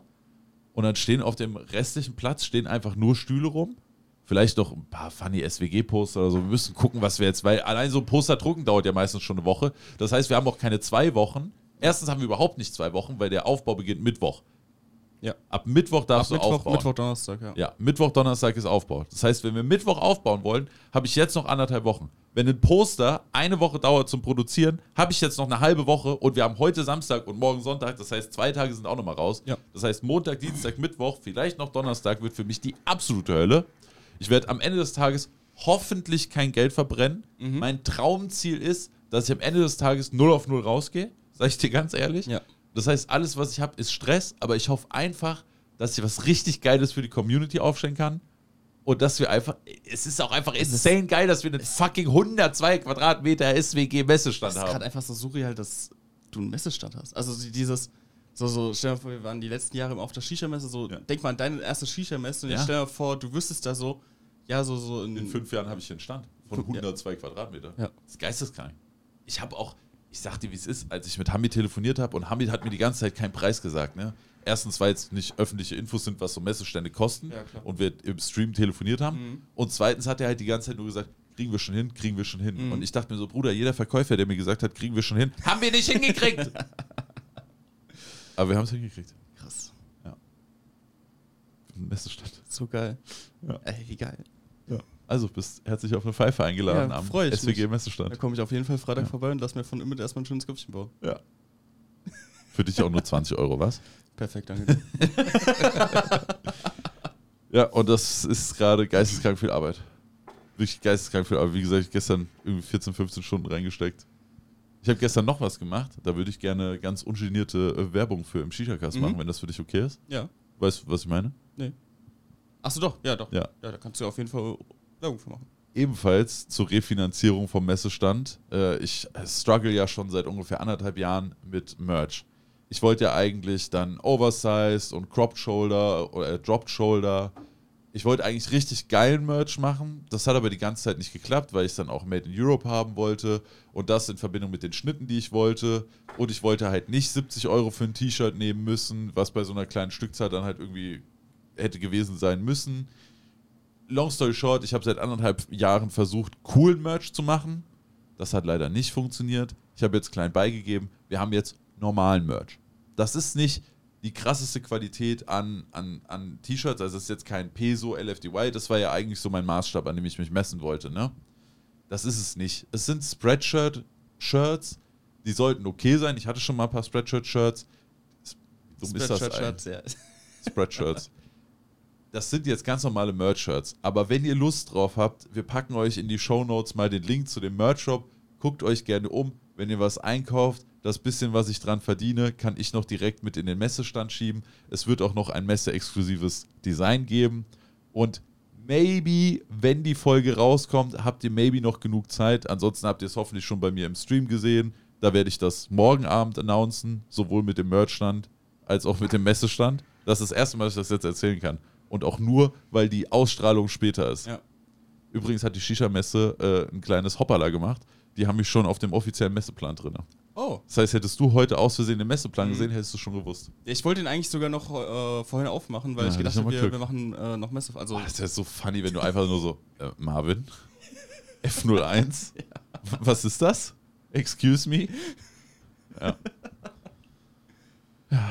Und dann stehen auf dem restlichen Platz stehen einfach nur Stühle rum. Vielleicht noch ein paar funny SWG-Poster oder so. Wir müssen gucken, was wir jetzt, weil allein so ein Poster drucken dauert ja meistens schon eine Woche. Das heißt, wir haben auch keine zwei Wochen. Erstens haben wir überhaupt nicht zwei Wochen, weil der Aufbau beginnt Mittwoch. Ja. Ab Mittwoch darfst Ab du Mittwoch, aufbauen. Mittwoch, Donnerstag, ja. Ja, Mittwoch, Donnerstag ist Aufbau. Das heißt, wenn wir Mittwoch aufbauen wollen, habe ich jetzt noch anderthalb Wochen. Wenn ein Poster eine Woche dauert zum Produzieren, habe ich jetzt noch eine halbe Woche und wir haben heute Samstag und morgen Sonntag. Das heißt, zwei Tage sind auch nochmal raus. Ja. Das heißt, Montag, Dienstag, Mittwoch, vielleicht noch Donnerstag wird für mich die absolute Hölle. Ich werde am Ende des Tages hoffentlich kein Geld verbrennen. Mhm. Mein Traumziel ist, dass ich am Ende des Tages 0 auf 0 rausgehe. Sag ich dir ganz ehrlich. Ja. Das heißt, alles, was ich habe, ist Stress, aber ich hoffe einfach, dass ich was richtig Geiles für die Community aufstellen kann Und dass wir einfach, es ist auch einfach insane geil, dass wir einen fucking 102 Quadratmeter SWG-Messestand Es ist haben. gerade einfach so surreal, dass du einen Messestand hast. Also die- dieses, so, so, stell dir vor, wir waren die letzten Jahre auf der Shisha-Messe, so, Ja. denk mal an deine erste Shisha-Messe und Ja. stell dir vor, du wüsstest da so, ja, so, so in, In fünf Jahren habe ich einen Stand von Ja. 102 Quadratmeter. Ja. Das ist geisteskrank. Ich habe auch, ich sag dir, wie es ist, als ich mit Hamid telefoniert habe und Hamid hat mir die ganze Zeit keinen Preis gesagt. Ne? Erstens, weil es nicht öffentliche Infos sind, was so Messestände kosten Ja, und wir im Stream telefoniert haben. Mhm. Und zweitens hat er halt die ganze Zeit nur gesagt, kriegen wir schon hin, kriegen wir schon hin. Mhm. Und ich dachte mir so, Bruder, jeder Verkäufer, der mir gesagt hat, kriegen wir schon hin, haben wir nicht hingekriegt. Aber wir haben es hingekriegt. krass, Ein Messestand. so geil. Ja. Ey, wie geil. Also bist herzlich auf eine Pfeife eingeladen Ja, am freu ich SWG mich. Messestand. Da komme ich auf jeden Fall Freitag Ja. vorbei und lass mir von Imit erstmal ein schönes Köpfchen bauen. Ja. Für dich auch nur 20 Euro, was? Perfekt, danke dir. Ja, und das ist gerade geisteskrank viel Arbeit. Wirklich geisteskrank viel Arbeit. Wie gesagt, gestern irgendwie 14, 15 Stunden reingesteckt. Ich habe gestern noch was gemacht. Da würde ich gerne ganz ungenierte äh, Werbung für im Shisha-Cast Mhm. machen, wenn das für dich okay ist. ja. Weißt du, was ich meine? Achso, doch, ja, doch. Ja. ja, da kannst du auf jeden Fall Werbung für machen. Ebenfalls zur Refinanzierung vom Messestand. Äh, ich struggle ja schon seit ungefähr anderthalb Jahren mit Merch. Ich wollte ja eigentlich dann Oversized und Cropped Shoulder oder äh, Dropped Shoulder. Ich wollte eigentlich richtig geilen Merch machen. Das hat aber die ganze Zeit nicht geklappt, weil ich es dann auch Made in Europe haben wollte. Und das in Verbindung mit den Schnitten, die ich wollte. Und ich wollte halt nicht 70 Euro für ein T-Shirt nehmen müssen, was bei so einer kleinen Stückzahl dann halt irgendwie hätte gewesen sein müssen long story short, ich habe seit anderthalb Jahren versucht, coolen Merch zu machen. Das hat leider nicht funktioniert. Ich habe jetzt klein beigegeben. Wir haben jetzt normalen Merch. Das ist nicht die krasseste Qualität an, an, an T-Shirts. Also es ist jetzt kein Peso LFDY. Das war ja eigentlich so mein Maßstab, an dem ich mich messen wollte. Ne? Das ist es nicht. Es sind Spreadshirt-Shirts. Die sollten okay sein. Ich hatte schon mal ein paar Spreadshirt-Shirts. So ist das Spreadshirt-Shirts, ja. Spreadshirts. Das sind jetzt ganz normale Merch-Shirts. Aber wenn ihr Lust drauf habt, wir packen euch in die Show Notes mal den Link zu dem Merch-Shop. Guckt euch gerne um. Wenn ihr was einkauft, das bisschen, was ich dran verdiene, kann ich noch direkt mit in den Messestand schieben. Es wird auch noch ein messeexklusives Design geben. Und maybe, wenn die Folge rauskommt, habt ihr maybe noch genug Zeit. Ansonsten habt ihr es hoffentlich schon bei mir im Stream gesehen. Da werde ich das morgen Abend announcen, sowohl mit dem Merchstand als auch mit dem Messestand. Das ist das erste Mal, dass ich das jetzt erzählen kann. Und auch nur, weil die Ausstrahlung später ist. Ja. Übrigens hat die Shisha-Messe äh, ein kleines Hoppala gemacht. Die haben mich schon auf dem offiziellen Messeplan drin. Oh, Das heißt, hättest du heute aus Versehen den Messeplan Mhm. gesehen, hättest du schon gewusst. ich wollte ihn eigentlich sogar noch äh, vorhin aufmachen, weil Ja, ich gedacht habe, wir, wir machen äh, noch Messe. Also, Boah, das wäre so funny, wenn du einfach nur so, äh, Marvin, F01, was ist das? Excuse me? Ja. ja.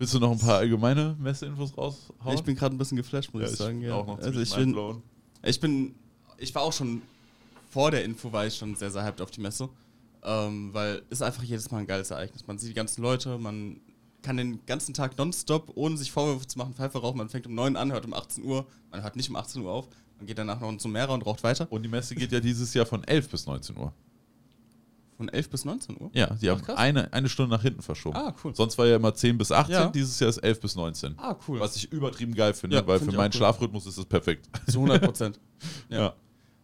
Willst du noch ein paar allgemeine Messeinfos raushauen? ich bin gerade ein bisschen geflasht, muss ja, ich sagen. Ja. auch noch also ich bin, ich bin, ich war auch schon vor der Info war ich schon sehr, sehr hyped auf die Messe, ähm, weil ist einfach jedes Mal ein geiles Ereignis. Man sieht die ganzen Leute, man kann den ganzen Tag nonstop, ohne sich Vorwürfe zu machen, Pfeife rauchen. Man fängt um 9 an, hört um 18 Uhr, man hört nicht um 18 Uhr auf, man geht danach noch zum Mehrer und raucht weiter. Und die Messe geht ja dieses Jahr von 11 bis 19 Uhr. Von 11 bis 19 Uhr? Ja, die Ach, haben krass. eine, eine Stunde nach hinten verschoben. Ah, cool. Sonst war ja immer 10 bis 18, Ja. dieses Jahr ist 11 bis 19. Ah, cool. Was ich übertrieben geil finde, Ja, weil find für meinen cool. Schlafrhythmus ist es perfekt. Zu 100 Prozent. ja. Ja.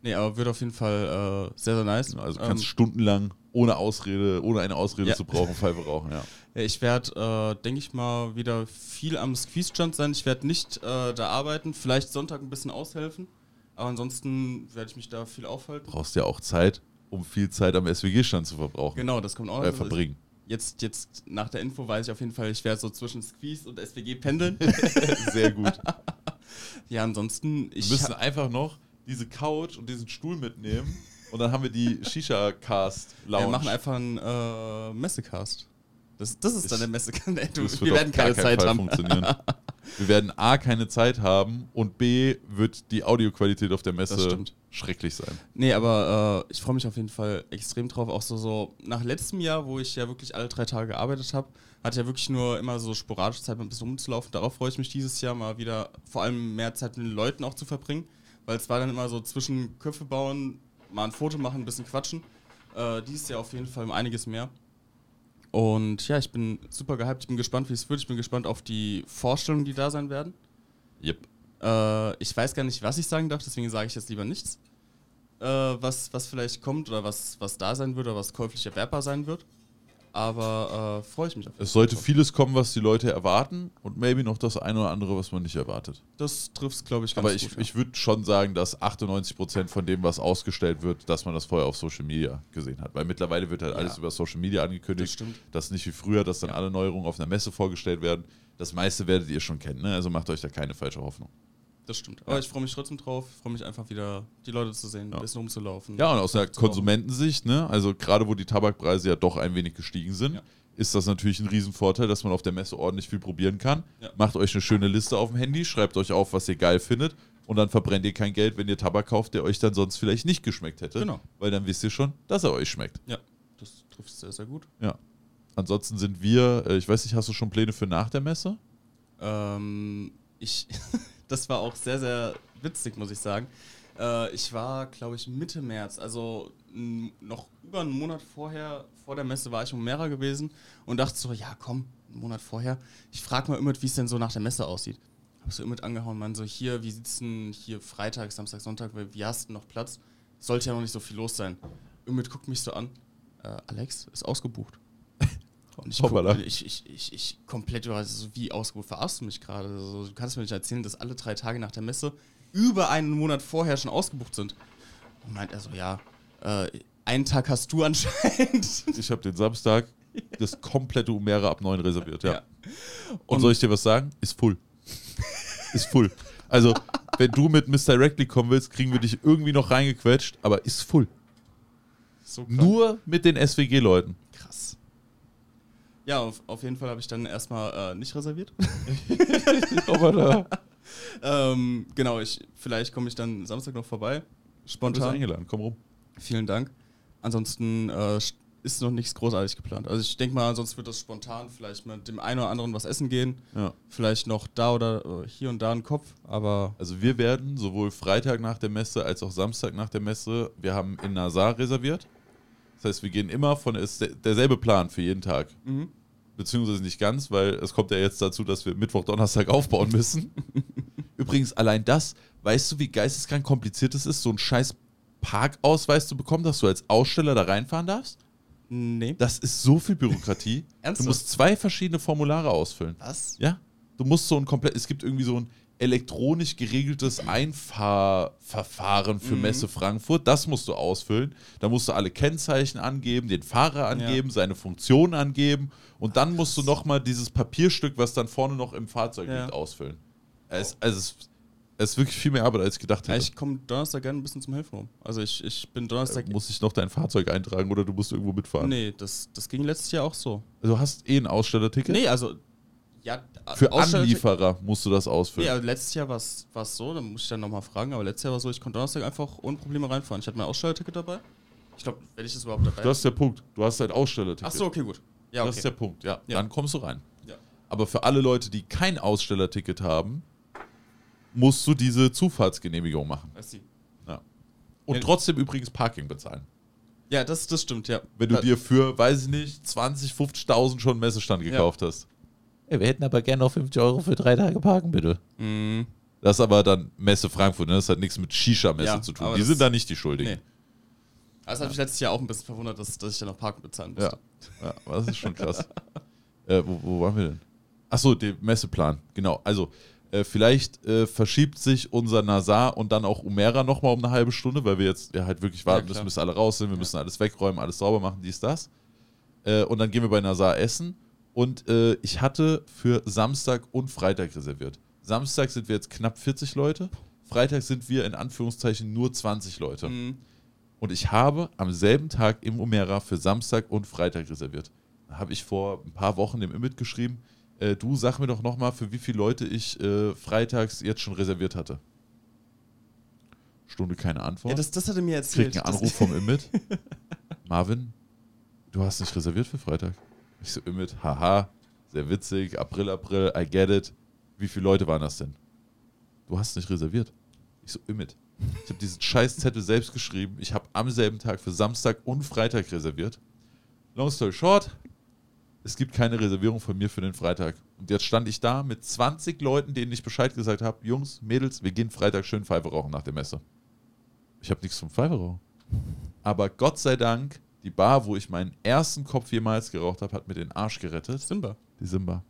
Nee, aber wird auf jeden Fall äh, sehr, sehr nice. Also Ähm, kannst stundenlang ohne Ausrede, ohne eine Ausrede Ja. zu brauchen, Pfeife rauchen, ja. Ich werde, äh, denke ich mal, wieder viel am Squeeze-Stand sein. Ich werde nicht äh, da arbeiten, vielleicht Sonntag ein bisschen aushelfen. Aber ansonsten werde ich mich da viel aufhalten. Brauchst ja auch Zeit, um viel Zeit am SWG-Stand zu verbrauchen. Genau, das kommt auch Äh, verbringen. Jetzt, jetzt nach der Info weiß ich auf jeden Fall, ich werde so zwischen Squeeze und SWG pendeln. Sehr gut. ja, ansonsten, Wir ich müssen einfach noch diese Couch und diesen Stuhl mitnehmen und dann haben wir die Shisha-Cast-Lounge. wir machen einfach einen äh, Messecast. Das, das ist dann der Messecast. Wir werden keine Zeit haben. Wir werden A, keine Zeit haben und B, wird die Audioqualität auf der Messe schrecklich sein. Nee, aber äh, ich freue mich auf jeden Fall extrem drauf. Auch so, so nach letztem Jahr, wo ich ja wirklich alle drei Tage gearbeitet habe, hatte ja wirklich nur immer so sporadische Zeit, mal ein bisschen rumzulaufen. Darauf freue ich mich dieses Jahr mal wieder, vor allem mehr Zeit mit den Leuten auch zu verbringen. Weil es war dann immer so zwischen Köpfe bauen, mal ein Foto machen, ein bisschen quatschen. Äh, dieses Jahr auf jeden Fall um einiges mehr. Und ja, ich bin super gehypt, ich bin gespannt, wie es wird. Ich bin gespannt auf die Vorstellungen, die da sein werden. Yep. Äh, ich weiß gar nicht, was ich sagen darf, deswegen sage ich jetzt lieber nichts. Äh, was, was vielleicht kommt oder was, was da sein wird oder was käuflich erwerbbar sein wird. Aber äh, freue ich mich auf Es sollte vieles kommen, was die Leute erwarten und maybe noch das eine oder andere, was man nicht erwartet. Das trifft es, glaube ich, ganz Aber ich, gut. ich würde schon sagen, dass 98% von dem, was ausgestellt wird, dass man das vorher auf Social Media gesehen hat. Weil mittlerweile wird halt Ja. alles über Social Media angekündigt. Das stimmt. Das ist nicht wie früher, dass dann Ja. alle Neuerungen auf einer Messe vorgestellt werden. Das meiste werdet ihr schon kennen, ne? also macht euch da keine falsche Hoffnung. Das stimmt. Aber ich freue mich trotzdem drauf. Ich freue mich einfach wieder, die Leute zu sehen, Ja. ein bisschen rumzulaufen. Ja, und aus der. Konsumentensicht, ne, also gerade wo die Tabakpreise ja doch ein wenig gestiegen sind, Ja. ist das natürlich ein Riesenvorteil, dass man auf der Messe ordentlich viel probieren kann. Ja. Macht euch eine schöne Liste auf dem Handy, schreibt euch auf, was ihr geil findet und dann verbrennt ihr kein Geld, wenn ihr Tabak kauft, der euch dann sonst vielleicht nicht geschmeckt hätte. Genau. Weil dann wisst ihr schon, dass er euch schmeckt. Ja, das trifft sehr, sehr gut. Ja. Ansonsten sind wir, äh, ich weiß nicht, hast du schon Pläne für nach der Messe? Ähm, ich, das war auch sehr, sehr witzig, muss ich sagen. Äh, ich war, glaube ich, Mitte März, also noch über einen Monat vorher, vor der Messe war ich um Mera gewesen und dachte so, ja komm, einen Monat vorher, ich frage mal immer, wie es denn so nach der Messe aussieht. Hab so immer angehauen, man so, hier, wie sieht's denn hier Freitag, Samstag, Sonntag, wie hast du noch Platz? Sollte ja noch nicht so viel los sein. Ümit guckt mich so an, äh, Alex, ist ausgebucht. Und ich, guck, ich, ich, ich, ich komplett überrascht, so wie ausgebucht, verarschst du mich gerade? So, du kannst mir nicht erzählen, dass alle drei Tage nach der Messe über einen Monat vorher schon ausgebucht sind. Und meint er so, ja, äh, einen Tag hast du anscheinend. Ich habe den Samstag das komplette Umera ab 9 reserviert, ja. Ja. Und, Und- soll ich dir was sagen? Ist full. ist full. Also, wenn du mit Miss Directly kommen willst, kriegen wir dich irgendwie noch reingequetscht, aber ist full. So. Nur mit den SWG-Leuten. krass. Ja, auf, auf jeden Fall habe ich dann erstmal äh, nicht reserviert. Aber da. ähm, genau, ich, vielleicht komme ich dann Samstag noch vorbei. Du bist Spontan. eingeladen, komm rum. Vielen Dank. Ansonsten äh, ist noch nichts großartig geplant. Also ich denke mal, sonst wird das spontan vielleicht mit dem einen oder anderen was essen gehen. Ja. Vielleicht noch da oder äh, hier und da ein Kopf, aber Also wir werden sowohl Freitag nach der Messe als auch Samstag nach der Messe, wir haben in Nazar reserviert. Das heißt, wir gehen immer von, ist der- derselbe Plan für jeden Tag. Mhm. Beziehungsweise nicht ganz, weil es kommt ja jetzt dazu, dass wir Mittwoch, Donnerstag aufbauen müssen. Übrigens, allein das, weißt du, wie geisteskrank kompliziert es ist, so einen scheiß Parkausweis zu bekommen, dass du als Aussteller da reinfahren darfst? nee. Das ist so viel Bürokratie. du Ernsthaft? musst zwei verschiedene Formulare ausfüllen. Was? Ja, du musst so ein komplett, es gibt irgendwie so ein elektronisch geregeltes Einfahrverfahren für Mhm. Messe Frankfurt. Das musst du ausfüllen. Da musst du alle Kennzeichen angeben, den Fahrer angeben, seine Funktion angeben und dann musst du nochmal dieses Papierstück, was dann vorne noch im Fahrzeug Ja. liegt, ausfüllen. Es, also es, es ist wirklich viel mehr Arbeit, als ich gedacht Ja, hätte. ich komme Donnerstag gerne ein bisschen zum Helfen rum. Also ich, ich bin Donnerstag. muss ich noch dein Fahrzeug eintragen oder du musst irgendwo mitfahren? nee, das, das ging letztes Jahr auch so. Also du hast eh ein Ausstellerticket? Nee, also. Ja, Für Aussteller- Anlieferer musst du das Nee, ausfüllen. also letztes Jahr war es so, dann muss ich dann nochmal fragen, aber letztes Jahr war es so, ich konnte Donnerstag einfach ohne Probleme reinfahren. Ich hatte mein Ausstellerticket dabei. Ich glaube, wenn ich das überhaupt dabei Das ist der Punkt. Du hast ein Ausstellerticket. Ach so, okay, gut. Ja, okay. Das ist der Punkt, ja. Ja. Dann kommst du rein. Ja. Aber für alle Leute, die kein Ausstellerticket haben, musst du diese Zufahrtsgenehmigung machen. Ja. Und Ja. trotzdem übrigens Parking bezahlen. Ja, das, das stimmt, ja. Wenn du Da- dir für, weiß ich nicht, 20, 50.000 schon einen Messestand gekauft hast. Ey, wir hätten aber gerne noch 50 Euro für drei Tage parken, bitte. Mhm. Das ist aber dann Messe Frankfurt, ne? das hat nichts mit Shisha-Messe Ja, zu tun. Die sind da nicht die Schuldigen. Nee. Das hat mich letztes Jahr auch ein bisschen verwundert, dass, dass ich dann noch Parken bezahlen Ja. musste. ja, aber das ist schon krass. äh, wo, wo waren wir denn? Achso, der Messeplan, genau. Also, äh, vielleicht äh, verschiebt sich unser Nazar und dann auch Umera nochmal um eine halbe Stunde, weil wir jetzt ja halt wirklich warten Ja, müssen, bis alle raus sind. Wir Ja. müssen alles wegräumen, alles sauber machen, dies, das. Äh, und dann gehen wir bei Nazar essen. Und äh, ich hatte für Samstag und Freitag reserviert. Samstag sind wir jetzt knapp 40 Leute. Freitag sind wir in Anführungszeichen nur 20 Leute. Mhm. Und ich habe am selben Tag im Umera für Samstag und Freitag reserviert. Da habe ich vor ein paar Wochen dem Imit geschrieben, äh, du sag mir doch nochmal, für wie viele Leute ich äh, freitags jetzt schon reserviert hatte. Stunde keine Antwort. Ja, das, das hat er mir erzählt. Krieg einen Anruf vom Imit. Marvin, du hast nicht reserviert für Freitag. Ich so, Imit, haha, sehr witzig, April, April, I get it. Wie viele Leute waren das denn? Du hast nicht reserviert. Ich so, Imit. Ich habe diesen scheiß Zettel selbst geschrieben. Ich habe am selben Tag für Samstag und Freitag reserviert. Long story short, es gibt keine Reservierung von mir für den Freitag. Und jetzt stand ich da mit 20 Leuten, denen ich Bescheid gesagt habe, Jungs, Mädels, wir gehen Freitag schön Pfeife rauchen nach der Messe. Ich habe nichts zum Pfeife rauchen. Aber Gott sei Dank, die Bar, wo ich meinen ersten Kopf jemals geraucht habe, hat mir den Arsch gerettet. Simba. Die Simba.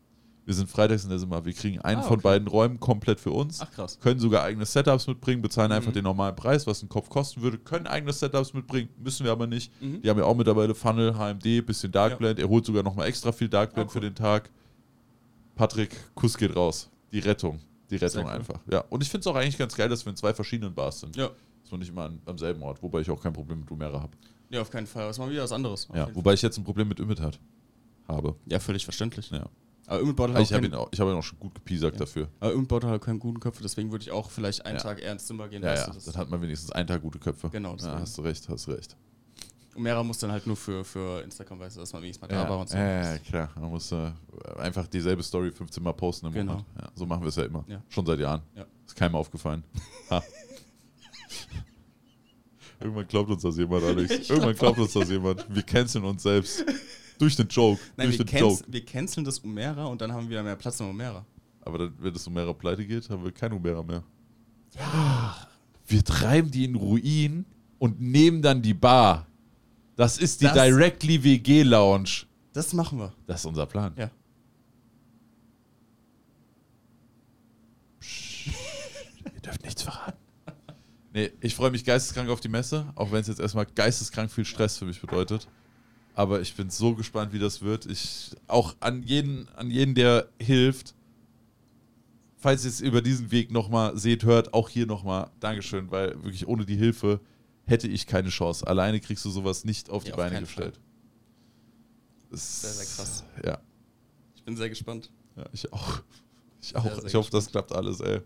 Wir sind freitags in der Simba. Wir kriegen einen Ah, von okay. beiden Räumen komplett für uns. Ach krass. Können sogar eigene Setups mitbringen, bezahlen einfach Mhm. den normalen Preis, was ein Kopf kosten würde. Können eigene Setups mitbringen, müssen wir aber nicht. Mhm. Die haben ja auch mittlerweile Funnel, HMD, bisschen Darkblend. Er holt sogar nochmal extra viel Darkblend Ah, für den Tag. Patrick, Kuss geht raus. Die Rettung. Die Rettung cool. einfach. Ja. Und ich finde es auch eigentlich ganz geil, dass wir in zwei verschiedenen Bars sind. Ja. Dass wir nicht immer an, am selben Ort, wobei ich auch kein Problem mit Umera habe. Ja, auf keinen Fall. Das ist mal wieder was anderes. Auf Ja, jeden wobei ich jetzt ein Problem mit Ümit hat. Habe. Fall. ja, völlig verständlich. Ja. Aber Ümit baut halt Ich auch habe keinen, ihn, auch- ich hab ihn auch schon gut gepiesackt Ja. dafür. aber Ümit baut halt keinen guten Köpfe, deswegen würde ich auch vielleicht einen Ja. Tag eher ins Zimmer gehen. Ja, weißt ja, du, das- dann hat man wenigstens einen Tag gute Köpfe. Genau, Ja, deswegen. hast du recht, hast du recht. Umera muss dann halt nur für, für Instagram, weißt du, dass man wenigstens mal da war und so. ja, ja, klar. Man muss äh, einfach dieselbe Story 15 Mal posten im Genau. Monat. Ja, so machen wir es ja immer. Ja. Schon seit Jahren. Ja. Ist keinem aufgefallen. Ha. Irgendwann glaubt uns das jemand, Alex. Ich Irgendwann glaub glaubt uns das jemand. Wir canceln uns selbst. Durch den Joke. Nein, durch wir, den Joke. wir canceln das Umera und dann haben wir wieder mehr Platz im Umera. Aber dann, wenn das Umera pleite geht, haben wir kein Umera mehr. Wir treiben die in Ruin und nehmen dann die Bar. Das ist die Das- Directly WG Lounge. Das machen wir. Das ist unser Plan. Ja. Ihr dürft nichts verraten. Nee, ich freue mich geisteskrank auf die Messe, auch wenn es jetzt erstmal geisteskrank viel Stress für mich bedeutet. Aber ich bin so gespannt, wie das wird. Ich auch an jeden, an jeden, der hilft. Falls ihr es über diesen Weg nochmal seht, hört, auch hier nochmal Dankeschön, weil wirklich ohne die Hilfe hätte ich keine Chance. Alleine kriegst du sowas nicht auf die Ja, auf Beine gestellt. Das- Sehr, sehr krass. Ja, Ich bin sehr gespannt. ja ich auch. Ich auch. Sehr, sehr ich hoffe, das klappt alles, ey.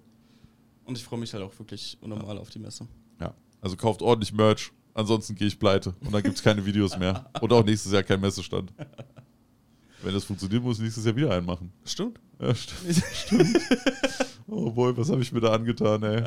Und ich freue mich halt auch wirklich unnormal auf die Messe. Ja. Also kauft ordentlich Merch, ansonsten gehe ich pleite und dann gibt es keine Videos mehr. Und auch nächstes Jahr kein Messestand. Wenn das funktioniert, muss ich nächstes Jahr wieder einen machen. Stimmt. Ja, stimmt. stimmt. Oh boy, was habe ich mir da angetan, ey.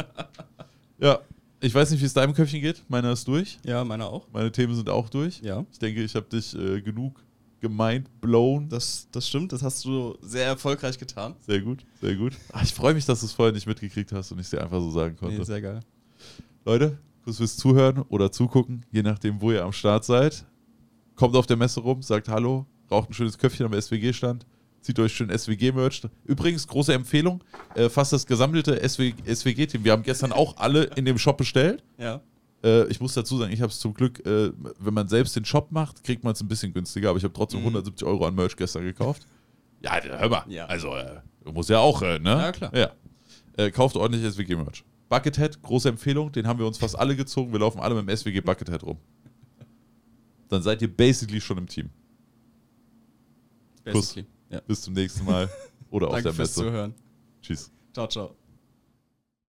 Ja, ich weiß nicht, wie es deinem Köpfchen geht. Meiner ist durch. Ja, meiner auch. Meine Themen sind auch durch. Ja. Ich denke, ich habe dich äh, genug gemeint, blown. Das, das stimmt, das hast du sehr erfolgreich getan. Sehr gut, sehr gut. Ach, ich freue mich, dass du es vorher nicht mitgekriegt hast und ich es dir einfach so sagen konnte. Nee, sehr geil. Leute, kurz fürs Zuhören oder Zugucken, je nachdem, wo ihr am Start seid. Kommt auf der Messe rum, sagt Hallo, raucht ein schönes Köpfchen am SWG-Stand, zieht euch schön SWG-Merch. Übrigens, große Empfehlung, äh, fast das gesammelte SWG-Team. Wir haben gestern auch alle in dem Shop bestellt. Ja. Äh, ich muss dazu sagen, ich habe es zum Glück, äh, wenn man selbst den Shop macht, kriegt man es ein bisschen günstiger, aber ich habe trotzdem Mhm. 170 Euro an Merch gestern gekauft. Ja, hör mal. Ja. Also, äh, muss ja auch, äh, ne? Ja, klar. Ja. Äh, kauft ordentlich SWG-Merch. Buckethead, große Empfehlung, den haben wir uns fast alle gezogen. Wir laufen alle mit dem SWG Buckethead rum. Dann seid ihr basically schon im Team. Kuss. Basically. Ja. Bis zum nächsten Mal oder auf Danke der fürs Messe. Zuhören. Tschüss. Ciao, ciao.